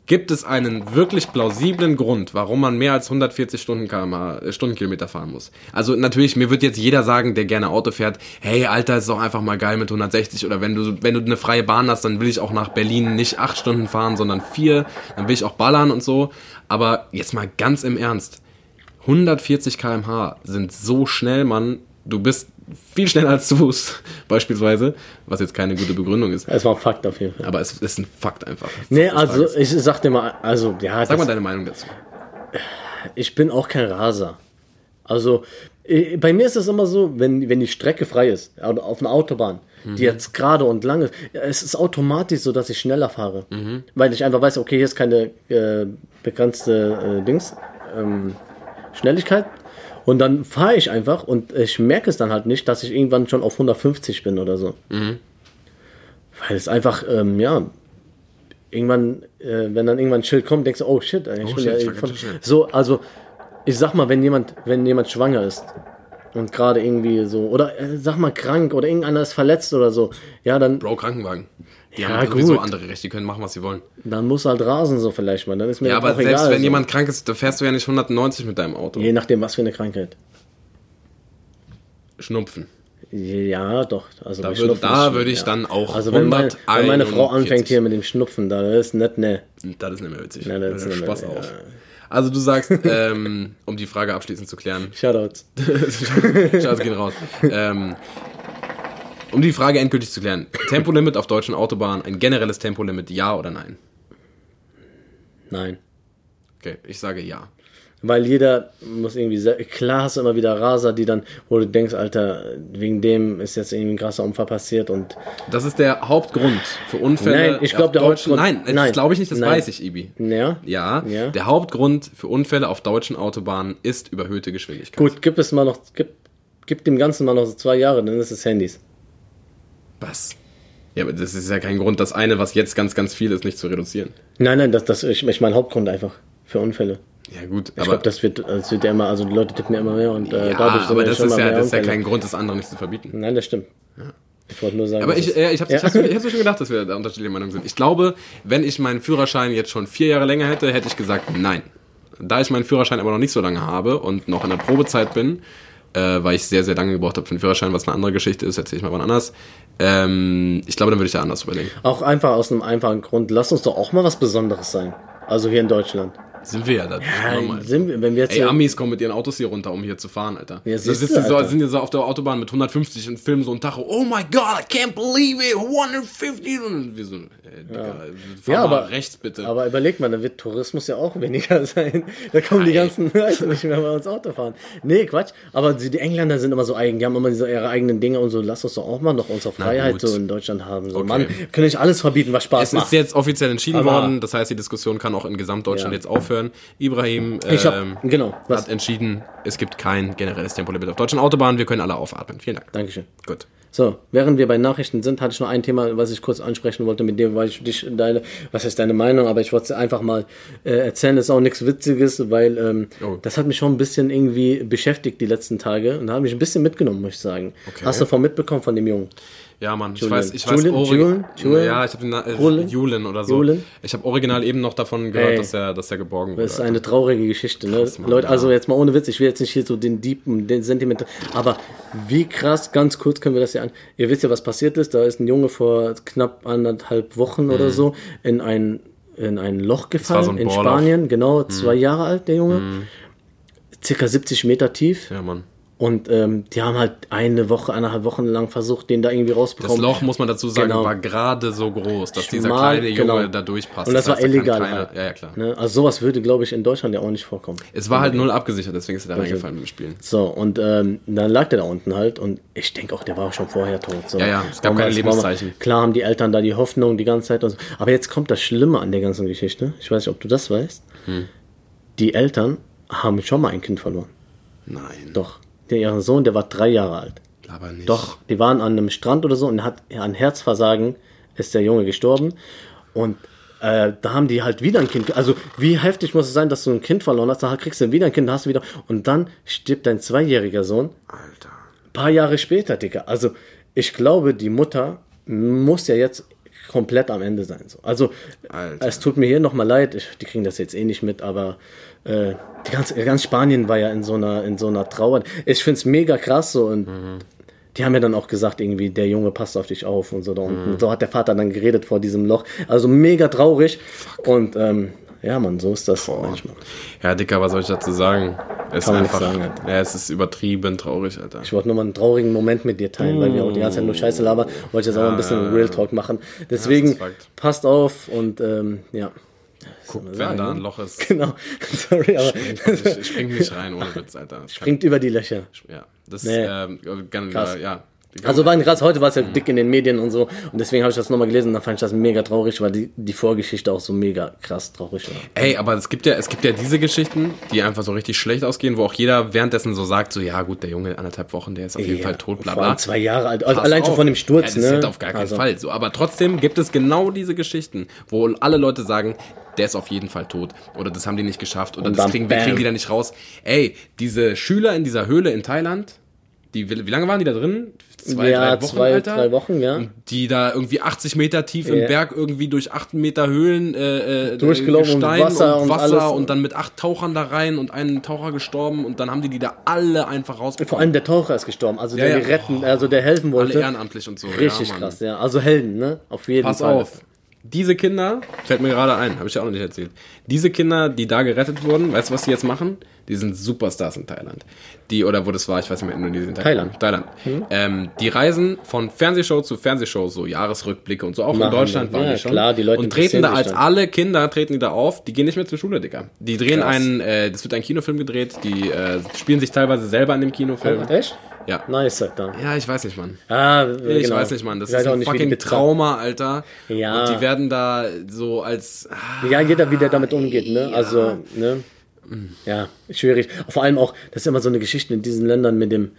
Gibt es einen wirklich plausiblen Grund, warum man mehr als 140 Stunden äh, Stundenkilometer fahren muss? Also natürlich, mir wird jetzt jeder sagen, der gerne Auto fährt, hey Alter, ist doch einfach mal geil mit 160 oder wenn du wenn du eine freie Bahn hast, dann will ich auch nach Berlin nicht acht Stunden fahren, sondern vier, dann will ich auch ballern und so. Aber jetzt mal ganz im Ernst, 140 km/h sind so schnell, Mann. Du bist viel schneller als zu Fuß, [LAUGHS] beispielsweise. Was jetzt keine gute Begründung ist. Es war ein Fakt auf jeden Fall. Aber es ist ein Fakt einfach. Nee, also ich sag dir mal, also ja, Sag mal deine Meinung dazu. ich bin auch kein Raser. Also äh, bei mir ist es immer so, wenn, wenn die Strecke frei ist, auf einer Autobahn, die jetzt gerade und lang ist, ja, es ist automatisch so, dass ich schneller fahre. Weil ich einfach weiß, okay, hier ist keine äh, begrenzte äh, Dings, ähm, Schnelligkeit. Und dann fahre ich einfach und ich merke es dann halt nicht, dass ich irgendwann schon auf 150 bin oder so. Weil es einfach, ähm, ja, irgendwann, äh, wenn dann irgendwann ein Schild kommt, denkst du, oh shit, ich Oh bin shit, ja schnell. so, also ich sag mal, wenn jemand, wenn jemand schwanger ist und gerade irgendwie so, oder äh, sag mal krank oder irgendeiner ist verletzt oder so, ja, dann, Bro, Krankenwagen. Die Ja, haben sowieso gut. andere Rechte, die können machen, was sie wollen. dann muss halt rasen so vielleicht mal, dann ist mir Ja, aber auch selbst egal, wenn so. jemand krank ist, da fährst du ja nicht 190 mit deinem Auto. Je nachdem, was für eine Krankheit. Schnupfen. Ja, doch. Also Da würde- da würde ich dann auch Also wenn, mein, wenn meine Frau 141. anfängt hier mit dem Schnupfen, da ist nicht, ne. Das ist nicht mehr witzig. Nein, das Da ist nicht mehr- Spaß ja. auf. Also du sagst, ähm, um die Frage abschließend zu klären, [LAUGHS] Shoutouts. [LAUGHS] Scheiße, gehen raus. Ähm, um die Frage endgültig zu klären, Tempolimit auf deutschen Autobahnen, ein generelles Tempolimit, ja oder nein? Nein. Okay, ich sage ja. Weil jeder muss irgendwie, klar hast du immer wieder Raser, die dann, wo du denkst, Alter, wegen dem ist jetzt irgendwie ein krasser Unfall passiert und Das ist der Hauptgrund für Unfälle. Nein, ich glaub, auf der deutschen- Hauptgrund- Nein, das glaube ich nicht, das nein. weiß ich, Ibi. ja. Ja, Ja. der Hauptgrund für Unfälle auf deutschen Autobahnen ist überhöhte Geschwindigkeit. Gut, gibt es mal noch, gibt, gibt dem Ganzen mal noch so zwei Jahre, dann ist es Handys. Was? Ja, aber das ist ja kein Grund, das eine, was jetzt ganz, ganz viel ist, nicht zu reduzieren. Nein, nein, das, das ich, ich mein Hauptgrund einfach für Unfälle. Ja, gut, Ich glaube, das wird, das wird ja immer, also die Leute tippen ja immer mehr und äh, ja, dadurch sind aber ja das ist ja, das ist ja kein Grund, das andere nicht zu verbieten. Nein, das stimmt. Ich wollte nur sagen. Aber ich, äh, ich habe Ja. ich mir schon gedacht, dass wir da unterschiedliche Meinungen sind. Ich glaube, wenn ich meinen Führerschein jetzt schon vier Jahre länger hätte, hätte ich gesagt nein. Da ich meinen Führerschein aber noch nicht so lange habe und noch in der Probezeit bin, äh, weil ich sehr, sehr lange gebraucht habe für den Führerschein, was eine andere Geschichte ist, erzähle ich mal wann anders. Ähm, ich glaube, dann würde ich da anders überlegen. Auch einfach aus einem einfachen Grund. Lass uns doch auch mal was Besonderes sein. Also hier in Deutschland. Sind wir ja da. normal. sind wir, wenn wir jetzt Ey, Amis kommen mit ihren Autos hier runter, um hier zu fahren, Alter. Ja, die sitzen so, sind hier so auf der Autobahn mit 150 und filmen so ein Tacho. Oh my God, I can't believe it, 150. Und wir so, äh, Digga, fahr Ja, mal aber- rechts bitte. Aber überleg mal, da wird Tourismus ja auch weniger [LAUGHS] sein. Da kommen die Nein. ganzen Leute nicht mehr bei uns Auto fahren. Nee, Quatsch. Aber die, die Engländer sind immer so eigen. Die haben immer diese, ihre eigenen Dinge und so. Lass uns doch auch mal noch unsere Freiheit so in Deutschland haben. So, Okay. Mann, können nicht alles verbieten, was Spaß es macht. ist jetzt offiziell entschieden Aber- worden, das heißt, die Diskussion kann auch in Gesamtdeutschland Ja. jetzt aufhören. Ibrahim Ich hab, ähm, genau. Was? hat entschieden, es gibt kein generelles Tempolimit auf deutschen Autobahnen. Wir können alle aufatmen. Vielen Dank. Dankeschön. Gut. So, während wir bei Nachrichten sind, hatte ich noch ein Thema, was ich kurz ansprechen wollte mit dir, weil ich dich deine, was heißt deine Meinung, aber ich wollte es einfach mal äh, erzählen, das ist auch nichts Witziges, weil ähm, Oh. das hat mich schon ein bisschen irgendwie beschäftigt die letzten Tage und hat mich ein bisschen mitgenommen, muss ich sagen. Okay. Hast du von mitbekommen von dem Jungen? Ja, Mann, ich Julian. weiß, ich weiß, Julian? Julian? Ja, ich habe den äh, Julian? Julian oder so. Julian? Ich habe original eben noch davon gehört, Ey. dass er, dass er geborgen wurde. Das ist eine traurige Geschichte, ne? Krass, Mann, Leute, ja. also jetzt mal ohne Witz, ich will jetzt nicht hier so den Deepen, den Sentiment, aber wie krass, ganz kurz können wir das ja an. Ihr wisst ja, was passiert ist. Da ist ein Junge vor knapp anderthalb Wochen oder so in ein, in ein Loch gefallen Mhm. so ein in. Mhm. Spanien, genau, zwei Jahre alt, der Junge. Circa 70 Meter tief. ja, Mann. Und ähm, die haben halt eine Woche, eineinhalb Wochen lang versucht, den da irgendwie Das rausbekommen. Loch, muss man dazu sagen, Genau. war gerade so groß, dass dieser Schmal, kleine Junge genau. da durchpasst. Und das, war heißt, kann illegal. keiner- halt. Ja, ja, klar. Ne? Also sowas würde, glaube ich, in Deutschland ja auch nicht vorkommen. Es war halt null abgesichert, deswegen ist er da reingefallen beim Spielen. So, und ähm, dann lag der da unten halt und ich denke auch, der war schon vorher tot. So. Ja, ja, es gab keine Lebenszeichen. Klar haben die Eltern da die Hoffnung die ganze Zeit und so. Aber jetzt kommt das Schlimme an der ganzen Geschichte. Ich weiß nicht, ob du das weißt. Hm. Die Eltern haben schon mal ein Kind verloren. Nein, Doch. Der, ihr Sohn, der war drei Jahre alt. aber nicht. Doch, die waren an einem Strand oder so und hat an Herzversagen ist der Junge gestorben. Und äh, da haben die halt wieder ein Kind. Also, wie heftig muss es sein, dass du ein Kind verloren hast? Da kriegst du wieder ein Kind, hast du wieder. Und dann stirbt dein zweijähriger Sohn Alter. paar Jahre später, Digga. Also, ich glaube, die Mutter muss ja jetzt komplett am Ende sein. So. Also, Alter. es tut mir hier nochmal leid, ich, die kriegen das jetzt eh nicht mit, aber äh, die ganz, ganz Spanien war ja in so einer, in so einer Trauer. Ich finde es mega krass so und die haben ja dann auch gesagt, irgendwie, der Junge passt auf dich auf und so da unten. So hat der Vater dann geredet vor diesem Loch. Also mega traurig. Und ähm, ja, Mann, so ist das manchmal. Ja, Dicker, was soll ich dazu sagen? Es Kann man ist einfach, sagen, Alter. ja, es ist übertrieben traurig, Alter. Ich wollte nur mal einen traurigen Moment mit dir teilen, weil wir auch die ganze Zeit nur Scheiße labern. Wollte jetzt auch mal ein bisschen Real Talk machen. Deswegen Fakt. passt auf und ähm, ja. Guck, man wenn sagen, da ein Loch ist, [LAUGHS] Genau. Sorry, aber ich, ich spring nicht rein, ohne Witz, Alter. Kann- springt über die Löcher. Ja, das, Nee. ähm, gerne, Krass. ja. Also war krass, heute war es ja dick in den Medien und so und deswegen habe ich das nochmal gelesen und dann fand ich das mega traurig, weil die, die Vorgeschichte auch so mega krass traurig war. Ey, aber es gibt ja, es gibt ja diese Geschichten, die einfach so richtig schlecht ausgehen, wo auch jeder währenddessen so sagt, so, ja gut, der Junge, anderthalb Wochen, der ist auf jeden Ja, Fall tot, bla vor bla. zwei Jahre alt, also allein schon auf. von dem Sturz, ja, das ne? Ist auf gar keinen also, Fall so. Aber trotzdem gibt es genau diese Geschichten, wo alle Leute sagen, der ist auf jeden Fall tot. Oder das haben die nicht geschafft. Oder das kriegen, wir kriegen die da nicht raus. Ey, diese Schüler in dieser Höhle in Thailand, die, wie lange waren die da drin? Zwei, Ja, drei Wochen, zwei, Alter? drei Wochen, ja. Und die da irgendwie 80 Meter tief im Ja. Berg irgendwie durch 8 Meter Höhlen äh, äh, Durchgelaufen und Wasser und Wasser alles. und dann mit acht Tauchern da rein und einen Taucher gestorben und dann haben die die da alle einfach rausbekommen. Vor allem der Taucher ist gestorben, also der ja. die retten, also der helfen alle wollte. ehrenamtlich und so. Richtig ja, krass, ja. Also Helden, ne? Auf jeden Pass Fall. auf. Diese Kinder, fällt mir gerade ein, habe ich ja auch noch nicht erzählt. Diese Kinder, die da gerettet wurden, weißt du, was die jetzt machen? Die sind Superstars in Thailand. Die, oder wo das war, ich weiß nicht mehr, Indonesien. Thailand. Thailand. Ähm, die reisen von Fernsehshow zu Fernsehshow, so Jahresrückblicke und so. Auch in Machen Deutschland die. waren Ja, die schon. klar, die Leute und treten da als dann. alle Kinder, treten die da auf, die gehen nicht mehr zur Schule, Digga. Die drehen Krass. einen, äh, das wird ein Kinofilm gedreht, die äh, spielen sich teilweise selber in dem Kinofilm. Echt? Ja. Nice, Alter. Ja, ich weiß nicht, Mann. Ah, Ich genau. weiß nicht, Mann. Das Ich ist ein fucking. Trauma, Alter. Ja. Und die werden da so als. ah, Ja, jeder, wie der damit umgeht, ne? Also, ne? Ja, schwierig. Vor allem auch, das ist immer so eine Geschichte in diesen Ländern mit dem,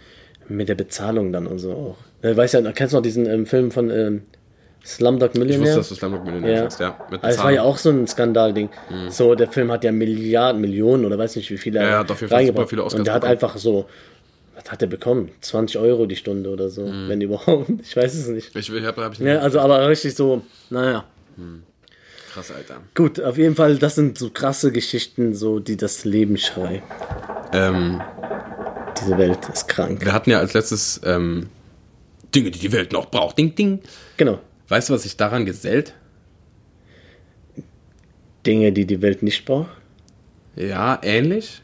mit der Bezahlung dann und so auch. Ne, weißt ja, kennst du noch diesen ähm, Film von ähm, Slumdog Ich Millionär? wusste, dass du Slumdog Millionär ja. hast, ja. Mit also, es war ja auch so ein Skandalding. So, der Film hat ja Milliarden, Millionen oder weiß nicht wie viele Ja, er hat auf jeden Fall super viele Oscars Und der hat bekommen. einfach so, hat er bekommen? 20 Euro die Stunde oder so, Mhm. wenn überhaupt. [LAUGHS] Ich weiß es nicht. Ich will, hab, hab ich nicht. Ja, also aber richtig so, naja. Krass, Alter. Gut, auf jeden Fall, das sind so krasse Geschichten, so die das Leben schreien. Ähm, Diese Welt ist krank. wir hatten ja als letztes ähm, Dinge, die die Welt noch braucht. Ding, ding. Genau. Weißt du, was sich daran gesellt? Dinge, die die Welt nicht braucht. Ja, ähnlich.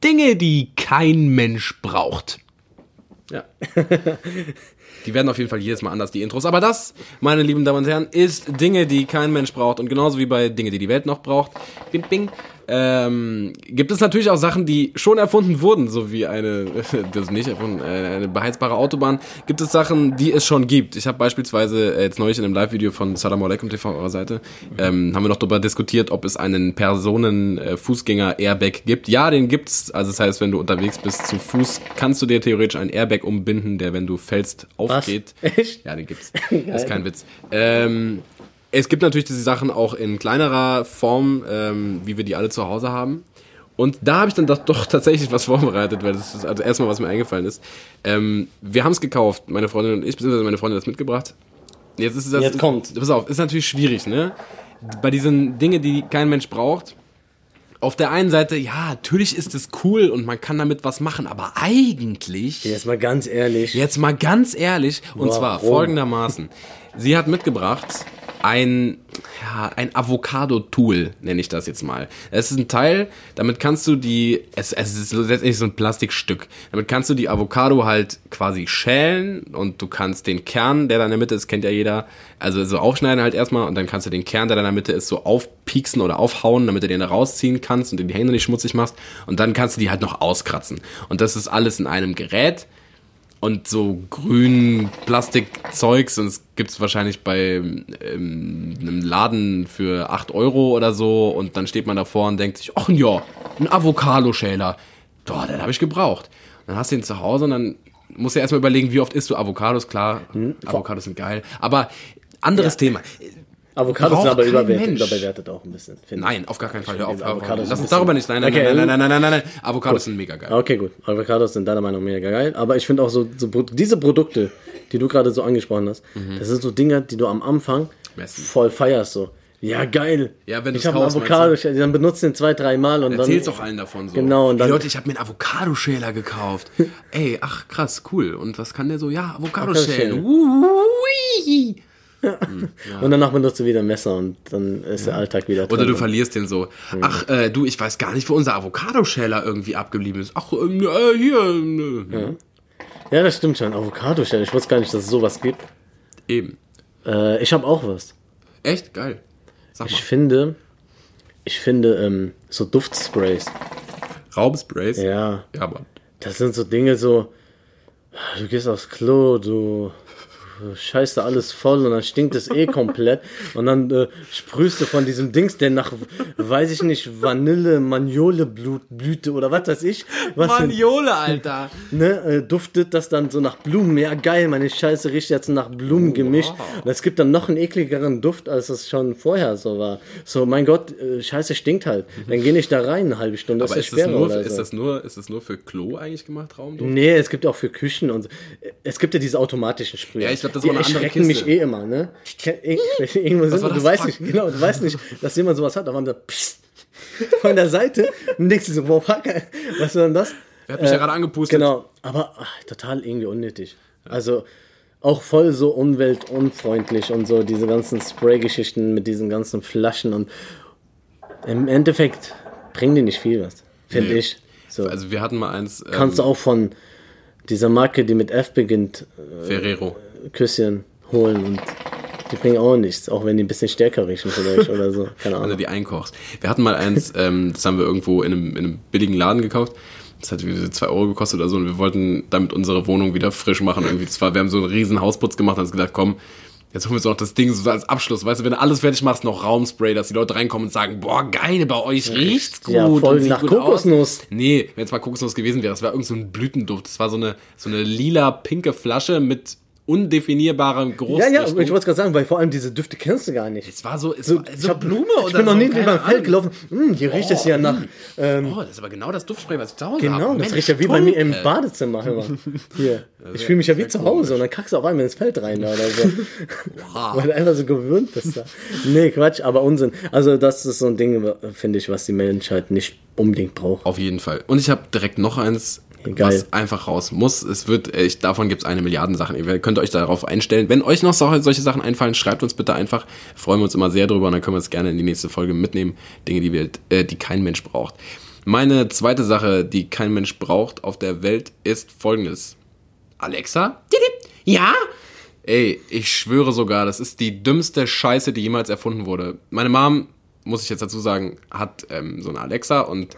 Dinge, die kein Mensch braucht. Ja. [LAUGHS] die werden auf jeden Fall jedes Mal anders, die Intros. Aber das, meine lieben Damen und Herren, ist Dinge, die kein Mensch braucht. Und genauso wie bei Dinge, die die Welt noch braucht, bing, bing, ähm, gibt es natürlich auch Sachen, die schon erfunden wurden, so wie eine, [LAUGHS] das nicht erfunden, eine, eine beheizbare Autobahn. Gibt es Sachen, die es schon gibt. Ich habe beispielsweise äh, jetzt neulich in einem Live-Video von Salam Alaikum TV eurer Seite, ähm, haben wir noch darüber diskutiert, ob es einen Personen-Fußgänger-Airbag gibt. Ja, den gibt's. Also das heißt, wenn du unterwegs bist zu Fuß, kannst du dir theoretisch einen Airbag umbinden, der, wenn du fällst, aufgeht. Echt? Ja, den gibt's. [LAUGHS] Das ist kein Witz. Ähm, es gibt natürlich diese Sachen auch in kleinerer Form, ähm, wie wir die alle zu Hause haben. Und da habe ich dann doch, doch tatsächlich was [LAUGHS] vorbereitet, weil das ist also erstmal, was mir eingefallen ist. Ähm, wir haben es gekauft, meine Freundin und ich, beziehungsweise meine Freundin hat es mitgebracht. Jetzt ist es das. Jetzt kommt. Pass auf, ist natürlich schwierig, ne? Bei diesen Dingen, die kein Mensch braucht. Auf der einen Seite, ja, natürlich ist es cool und man kann damit was machen, aber eigentlich. Jetzt mal ganz ehrlich. Jetzt mal ganz ehrlich, und zwar Warum? folgendermaßen. Sie hat mitgebracht ein, ja, ein Avocado-Tool, nenne ich das jetzt mal. Es ist ein Teil, damit kannst du die, es, es ist letztendlich so ein Plastikstück. Damit kannst du die Avocado halt quasi schälen und du kannst den Kern, der da in der Mitte ist, kennt ja jeder, also so aufschneiden halt erstmal und dann kannst du den Kern, der da in der Mitte ist, so aufpieksen oder aufhauen, damit du den rausziehen kannst und dir die Hände nicht schmutzig machst und dann kannst du die halt noch auskratzen. Und das ist alles in einem Gerät und so grün Plastikzeugs und es gibt's wahrscheinlich bei ähm, einem Laden für 8 Euro oder so und dann steht man davor und denkt sich, ach ja, ein Avocado-Schäler, Boah, den habe ich gebraucht. Dann hast du ihn zu Hause und dann musst du erstmal überlegen, wie oft isst du Avocados, klar, Avocados sind geil, aber anderes Thema. Avocados sind aber überbewertet, überbewertet auch ein bisschen. Nein, auf gar keinen Fall. Hör auf. Avocados Lass uns darüber nicht. Nein, nein, Okay, nein, nein, nein, nein, nein, nein. Avocados sind mega geil. Okay, gut. Avocados sind deiner Meinung nach mega geil. Aber ich finde auch so, so diese Produkte, die du gerade so angesprochen hast, das sind so Dinge, die du am Anfang Messen. voll feierst. So. Ja, geil. Ja, wenn ich habe Avocado, dann benutzt den zwei, drei Mal und Erzähl's dann. doch allen davon so. Genau, und dann- Leute, ich habe mir einen Avocado-Schäler gekauft. [LAUGHS] Ey, ach krass, cool. Und was kann der so? Ja, Avocado Avocado-Schälen. schälen. Hm. Und danach benutzt du wieder ein Messer und dann ist der Alltag wieder Oder du drin. verlierst den so. Ach, äh, du, ich weiß gar nicht, wo unser Avocadoschäler irgendwie abgeblieben ist. Ach, äh, hier. Äh, Ja, das stimmt schon. avocado -Shell. Ich wusste gar nicht, dass es sowas gibt. Eben. Äh, ich habe auch was. Echt geil. Sag Ich mal. finde, ich finde ähm, so Duftsprays. Raubsprays? Ja, Ja, aber. das sind so Dinge so, du gehst aufs Klo, du scheißt da alles voll und dann stinkt es eh komplett und dann äh, sprühst du von diesem Dings, der nach, weiß ich nicht, Vanille, Maniole, Blut, Blüte oder was weiß ich, was Maniole, Alter. [LAUGHS] ne, äh, duftet das dann so nach Blumen. Ja, geil, meine Scheiße riecht jetzt nach Blumen gemischt. Und es gibt dann noch einen ekligeren Duft, als es schon vorher so war. So, mein Gott, äh, Scheiße stinkt halt. Dann geh nicht da rein eine halbe Stunde. Aber ist ist das, nur, oder ist, das nur, ist das nur für Klo eigentlich gemacht, Raumduft? Nee, es gibt auch für Küchen und so. Es gibt ja diese automatischen Sprüher. Ja, ich glaub, das aber eine andere erschrecken mich Kiste. eh immer, ne? [LAUGHS] Irgendwo sind, war du weißt nicht, genau, du weißt nicht, dass jemand sowas hat, aber dann psst, von der Seite und denkst du so, boah, fuck, was war denn das? Er hat mich ja gerade angepustet. Genau, aber ach, total irgendwie unnötig. Also auch voll so umweltunfreundlich und so diese ganzen Spray-Geschichten mit diesen ganzen Flaschen und im Endeffekt bringen die nicht viel was, finde Nee. ich. So. Also wir hatten mal eins. Ähm, Kannst du auch von dieser Marke, die mit F beginnt, Ferrero. Küsschen holen und die bringen auch nichts, auch wenn die ein bisschen stärker riechen vielleicht oder so. [LAUGHS] Keine wenn du Ahnung. die einkochst. Wir hatten mal eins, ähm, das haben wir irgendwo in einem, in einem billigen Laden gekauft. Das hat irgendwie 2 Euro gekostet oder so und wir wollten damit unsere Wohnung wieder frisch machen. Irgendwie, das war, wir haben so einen riesen Hausputz gemacht und haben gedacht, komm, jetzt holen wir uns noch das Ding so als Abschluss. Weißt du, wenn du alles fertig machst, noch Raumspray, dass die Leute reinkommen und sagen, boah, geil, bei euch riecht's gut. Ja, voll nach gut Kokosnuss. Aus. Nee, wenn es mal Kokosnuss gewesen wäre, das war irgend so ein Blütenduft. Das war so eine, so eine lila, pinke Flasche mit undefinierbarem Ja, Geruchsrichtung. ja, ich wollte gerade sagen, weil vor allem diese Düfte kennst du gar nicht. es war so, es So, war ich so hab- Blume [LAUGHS] oder Ich bin noch so, nie über ein Feld gelaufen. Hm, hier riecht es ja nach. Ähm, Oh, das ist aber genau das Duftspray, was ich zu Hause genau, habe. das Mensch, riecht ja wie bei mir im. Badezimmer. Hör. [LAUGHS] Hier. Ich fühle mich ja wie zu Hause und dann kackst du auf einmal ins Feld rein da oder so. [LAUGHS] Weil du einfach so gewöhnt bist da. Nee, Quatsch, aber Unsinn. Also, das ist so ein Ding, finde ich, was die Menschheit nicht unbedingt braucht. Auf jeden Fall. Und ich habe direkt noch eins, Geil. was einfach raus muss. Es wird, äh, ich, davon gibt es eine Milliarden Sachen. Ihr könnt euch darauf einstellen. Wenn euch noch so, solche Sachen einfallen, schreibt uns bitte einfach. Freuen wir uns immer sehr drüber und dann können wir es gerne in die nächste Folge mitnehmen. Dinge, die, wir, äh, die kein Mensch braucht. Meine zweite Sache, die kein Mensch braucht auf der Welt, ist folgendes. Alexa? Ja? Ey, ich schwöre sogar, das ist die dümmste Scheiße, die jemals erfunden wurde. Meine Mom, muss ich jetzt dazu sagen, hat ähm, so eine Alexa und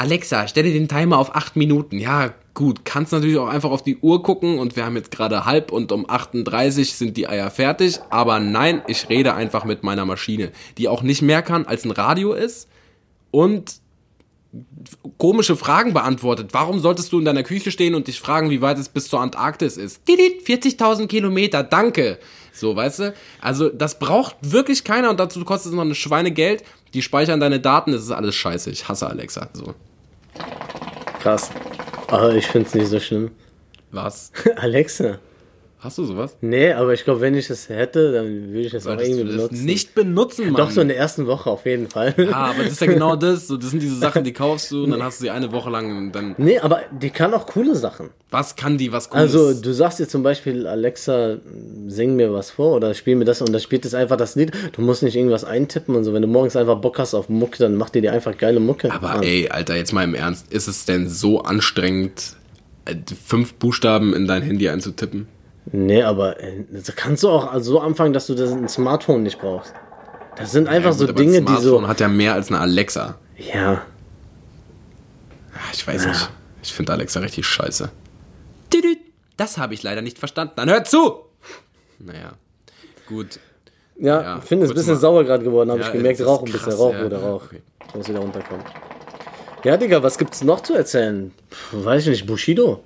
Alexa, stelle den Timer auf 8 Minuten. Ja, gut. Kannst natürlich auch einfach auf die Uhr gucken und wir haben jetzt gerade halb und um 38 sind die Eier fertig. Aber nein, ich rede einfach mit meiner Maschine, die auch nicht mehr kann als ein Radio ist und komische Fragen beantwortet. Warum solltest du in deiner Küche stehen und dich fragen, wie weit es bis zur Antarktis ist? Didit, 40.000 Kilometer, danke. So, weißt du? Also, das braucht wirklich keiner und dazu kostet es noch eine Schweinegeld. Die speichern deine Daten, das ist alles scheiße. Ich hasse Alexa. So. Krass. Aber ich finde es nicht so schlimm. Was? [LAUGHS] Alexa. Hast du sowas? Nee, aber ich glaube, wenn ich das hätte, dann würde ich das auch irgendwie du das benutzen. nicht benutzen, Mann. Doch so in der ersten Woche auf jeden Fall. Ja, aber das ist ja [LAUGHS] genau das. So, das sind diese Sachen, die kaufst du und dann hast du sie eine Woche lang und dann. Nee, aber die kann auch coole Sachen. Was kann die, was Cooles? Also, du sagst jetzt zum Beispiel, Alexa, sing mir was vor oder spiel mir das und dann spielt es einfach das Lied. Du musst nicht irgendwas eintippen und so. Wenn du morgens einfach Bock hast auf Mucke, dann macht die dir einfach geile Mucke. Aber an. ey, Alter, jetzt mal im Ernst, ist es denn so anstrengend, äh, fünf Buchstaben in dein Handy einzutippen? Nee, aber äh, kannst du auch so anfangen, dass du das ein Smartphone nicht brauchst. Das sind einfach Ja, so gut, ein Dinge, die so. Smartphone hat ja mehr als eine Alexa. Ja. Ah, Ich weiß nicht. Ich finde Alexa richtig scheiße. Das habe ich leider nicht verstanden. Dann hört zu! Naja, gut. Ja, Ja, ich finde es ein bisschen mal. sauer gerade geworden, habe Ja, ich gemerkt. ist Rauch ein bisschen, Rauch ja. oder Rauch. Okay. Muss wieder runterkommen. Ja, Digga, was gibt's noch zu erzählen? Puh, weiß ich nicht, Bushido.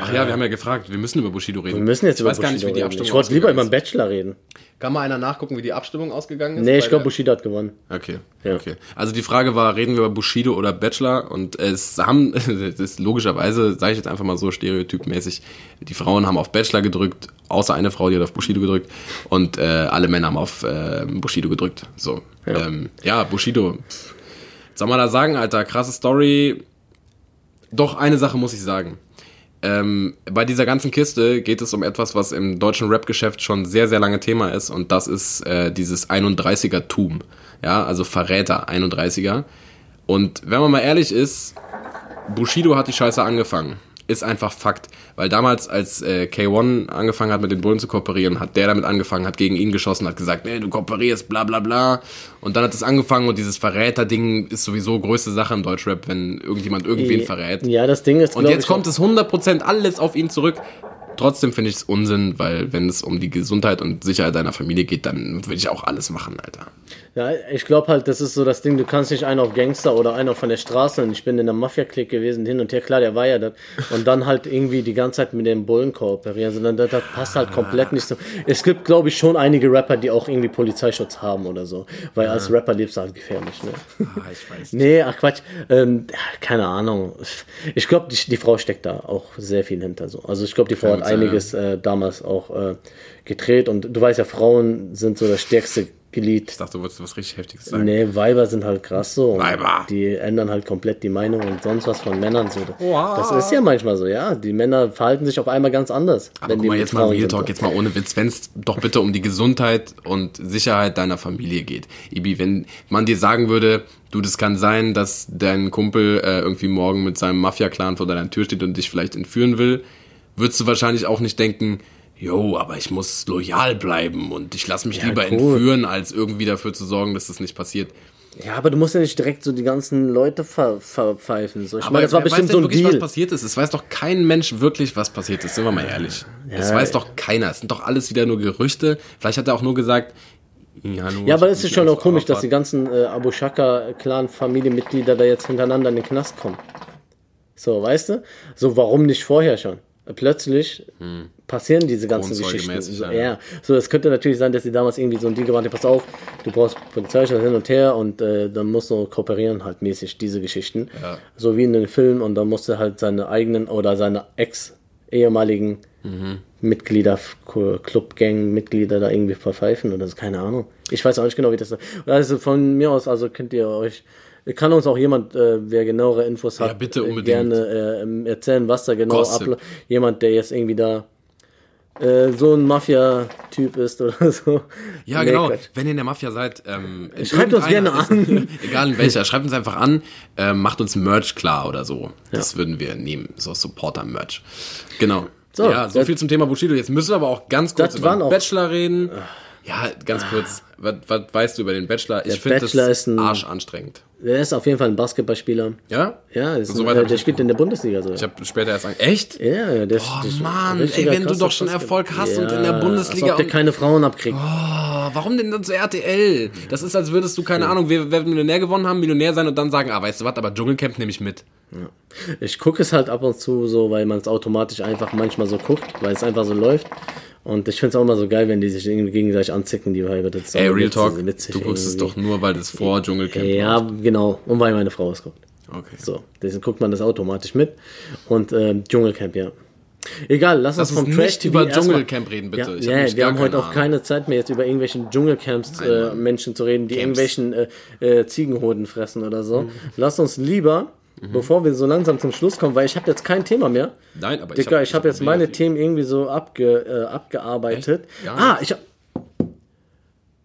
Ach ja, wir haben ja gefragt, wir müssen über Bushido reden. Wir müssen jetzt ich über weiß gar nicht, Bushido wie die reden. Abstimmung Ich wollte lieber über den Bachelor reden. Kann mal einer nachgucken, wie die Abstimmung ausgegangen ist? Nee, ich glaube, Bushido hat gewonnen. Okay, Ja. okay. Also die Frage war, reden wir über Bushido oder Bachelor? Und es haben, [LAUGHS] das ist logischerweise, sage ich jetzt einfach mal so stereotypmäßig, die Frauen haben auf Bachelor gedrückt, außer eine Frau, die hat auf Bushido gedrückt und äh, alle Männer haben auf äh, Bushido gedrückt. So, ja, ähm, ja Bushido. Soll man da sagen, Alter? Krasse Story. Doch, eine Sache muss ich sagen. Ähm, bei dieser ganzen Kiste geht es um etwas, was im deutschen Rap-Geschäft schon sehr, sehr lange Thema ist und das ist äh, dieses 31er-Tum. Ja, also Verräter, 31er. Und wenn man mal ehrlich ist, Bushido hat die Scheiße angefangen ist einfach Fakt. Weil damals, als äh, K1 angefangen hat, mit den Bullen zu kooperieren, hat der damit angefangen, hat gegen ihn geschossen, hat gesagt, nee, du kooperierst, bla bla bla. Und dann hat es angefangen und dieses Verräter-Ding ist sowieso größte Sache im Deutschrap, wenn irgendjemand irgendwen verrät. Ja, das Ding ist, Und jetzt kommt es 100% alles auf ihn zurück. Trotzdem finde ich es Unsinn, weil wenn es um die Gesundheit und Sicherheit deiner Familie geht, dann würde ich auch alles machen, Alter. Ja, ich glaube halt, das ist so das Ding, du kannst nicht einen auf Gangster oder einen von der Straße und ich bin in der Mafia-Klick gewesen, hin und her, klar, der war ja das. Und dann halt irgendwie die ganze Zeit mit den Bullen kooperieren, sondern das, das passt halt komplett nicht so. Es gibt, glaube ich, schon einige Rapper, die auch irgendwie Polizeischutz haben oder so, weil als Rapper lebst du halt gefährlich, ne? Ah, ich weiß nicht. Nee, ach Quatsch, ähm, ja, keine Ahnung. Ich glaube, die, die Frau steckt da auch sehr viel hinter so. Also ich glaube, die Frau hat einiges äh, damals auch äh, gedreht und du weißt ja, Frauen sind so das stärkste Glied Ich dachte, du wolltest was richtig Heftiges sagen. Nee, Weiber sind halt krass so. Weiber. Die ändern halt komplett die Meinung und sonst was von Männern so. Das ist ja manchmal so, ja. Die Männer verhalten sich auf einmal ganz anders. Aber wenn guck mal, jetzt mal Real Talk, jetzt mal ohne Witz, wenn es doch bitte um die Gesundheit und Sicherheit deiner Familie geht. Ibi, wenn man dir sagen würde, du, das kann sein, dass dein Kumpel äh, irgendwie morgen mit seinem Mafia-Clan vor deiner Tür steht und dich vielleicht entführen will, würdest du wahrscheinlich auch nicht denken, jo, aber ich muss loyal bleiben und ich lasse mich Ja, lieber cool. entführen, als irgendwie dafür zu sorgen, dass das nicht passiert. Ja, aber du musst ja nicht direkt so die ganzen Leute ver, verpfeifen. So. Ich Aber meine, das war weiß bestimmt denn so ein wirklich, was Deal. passiert ist. Es weiß doch kein Mensch wirklich, was passiert ist. Sind wir mal ehrlich. Es weiß doch keiner. Es sind doch alles wieder nur Gerüchte. Vielleicht hat er auch nur gesagt, ja, nur, Ja, aber es ist schon auch komisch, dass die ganzen äh, Abu Shaka-Clan-Familienmitglieder da jetzt hintereinander in den Knast kommen. So, weißt du? So, warum nicht vorher schon? Plötzlich passieren diese ganzen Geschichten. So, ja. ja. so, es könnte natürlich sein, dass sie damals irgendwie so ein Deal gemacht haben, pass auf, du brauchst Polizeischutz hin und her und äh, dann musst du kooperieren halt mäßig, diese Geschichten. Ja. So wie in den Film und dann musste halt seine eigenen oder seine ex-ehemaligen Mhm. Mitglieder, Club-Gang-Mitglieder da irgendwie verpfeifen oder so, keine Ahnung. Ich weiß auch nicht genau, wie das ist. Also von mir aus, also könnt ihr euch, kann uns auch jemand, äh, wer genauere Infos hat, Ja, äh, gerne äh, erzählen, was da genau abläuft. Jemand, der jetzt irgendwie da äh, so ein Mafia-Typ ist oder [LAUGHS] so. Ja, Nee, genau. Quatsch. Wenn ihr in der Mafia seid, ähm, Schreibt uns gerne an. [LAUGHS] egal in welcher, schreibt uns einfach an, ähm, macht uns Merch klar oder so. Das würden wir nehmen, so Supporter-Merch. Genau. So, ja, so viel zum Thema Bushido. Jetzt müssen wir aber auch ganz kurz über den Bachelor reden. Ja, ganz kurz. Was, was weißt du über den Bachelor? Ich finde das Bachelor ist ein- arschanstrengend. Der ist auf jeden Fall ein Basketballspieler. Ja? Ja, ist So ein, der ich spielt in der Bundesliga so. Ich habe später erst an. Echt? ja, ja, der ist, Oh der ein Mann, ey, wenn du doch schon Erfolg hast und in der Bundesliga Als ob der keine Frauen abkriegt. Oh, warum denn dann zu RTL? Das ist, als würdest du, keine Ahnung, wer, wer Millionär gewonnen haben, Millionär sein und dann sagen, ah, weißt du was, aber Dschungelcamp nehme ich mit. Ich gucke es halt ab und zu so, weil man es automatisch einfach manchmal so guckt, weil es einfach so läuft. Und ich finde es auch immer so geil, wenn die sich irgendwie gegenseitig anzicken, die Weiber. Das ist Ey, Real Talk, du guckst es doch nur, weil das vor Dschungelcamp Ja, genau. Und weil meine Frau es guckt. Okay. So, deswegen guckt man das automatisch mit. Und ähm, Dschungelcamp, ja. Egal, lass Lass uns vom Trash TV über Dschungelcamp reden, bitte. Ja, nämlich wir haben heute auch keine Zeit mehr, jetzt über irgendwelchen Dschungelcamps äh. Menschen zu reden, die Camps. irgendwelchen äh, äh, Ziegenhoden fressen oder so. Mhm. Lass uns lieber, bevor wir so langsam zum Schluss kommen, weil ich habe jetzt kein Thema mehr. Nein, aber Digga, ich habe jetzt Probleme meine Themen irgendwie so abge, äh, abgearbeitet. Gar Ah, ich hab.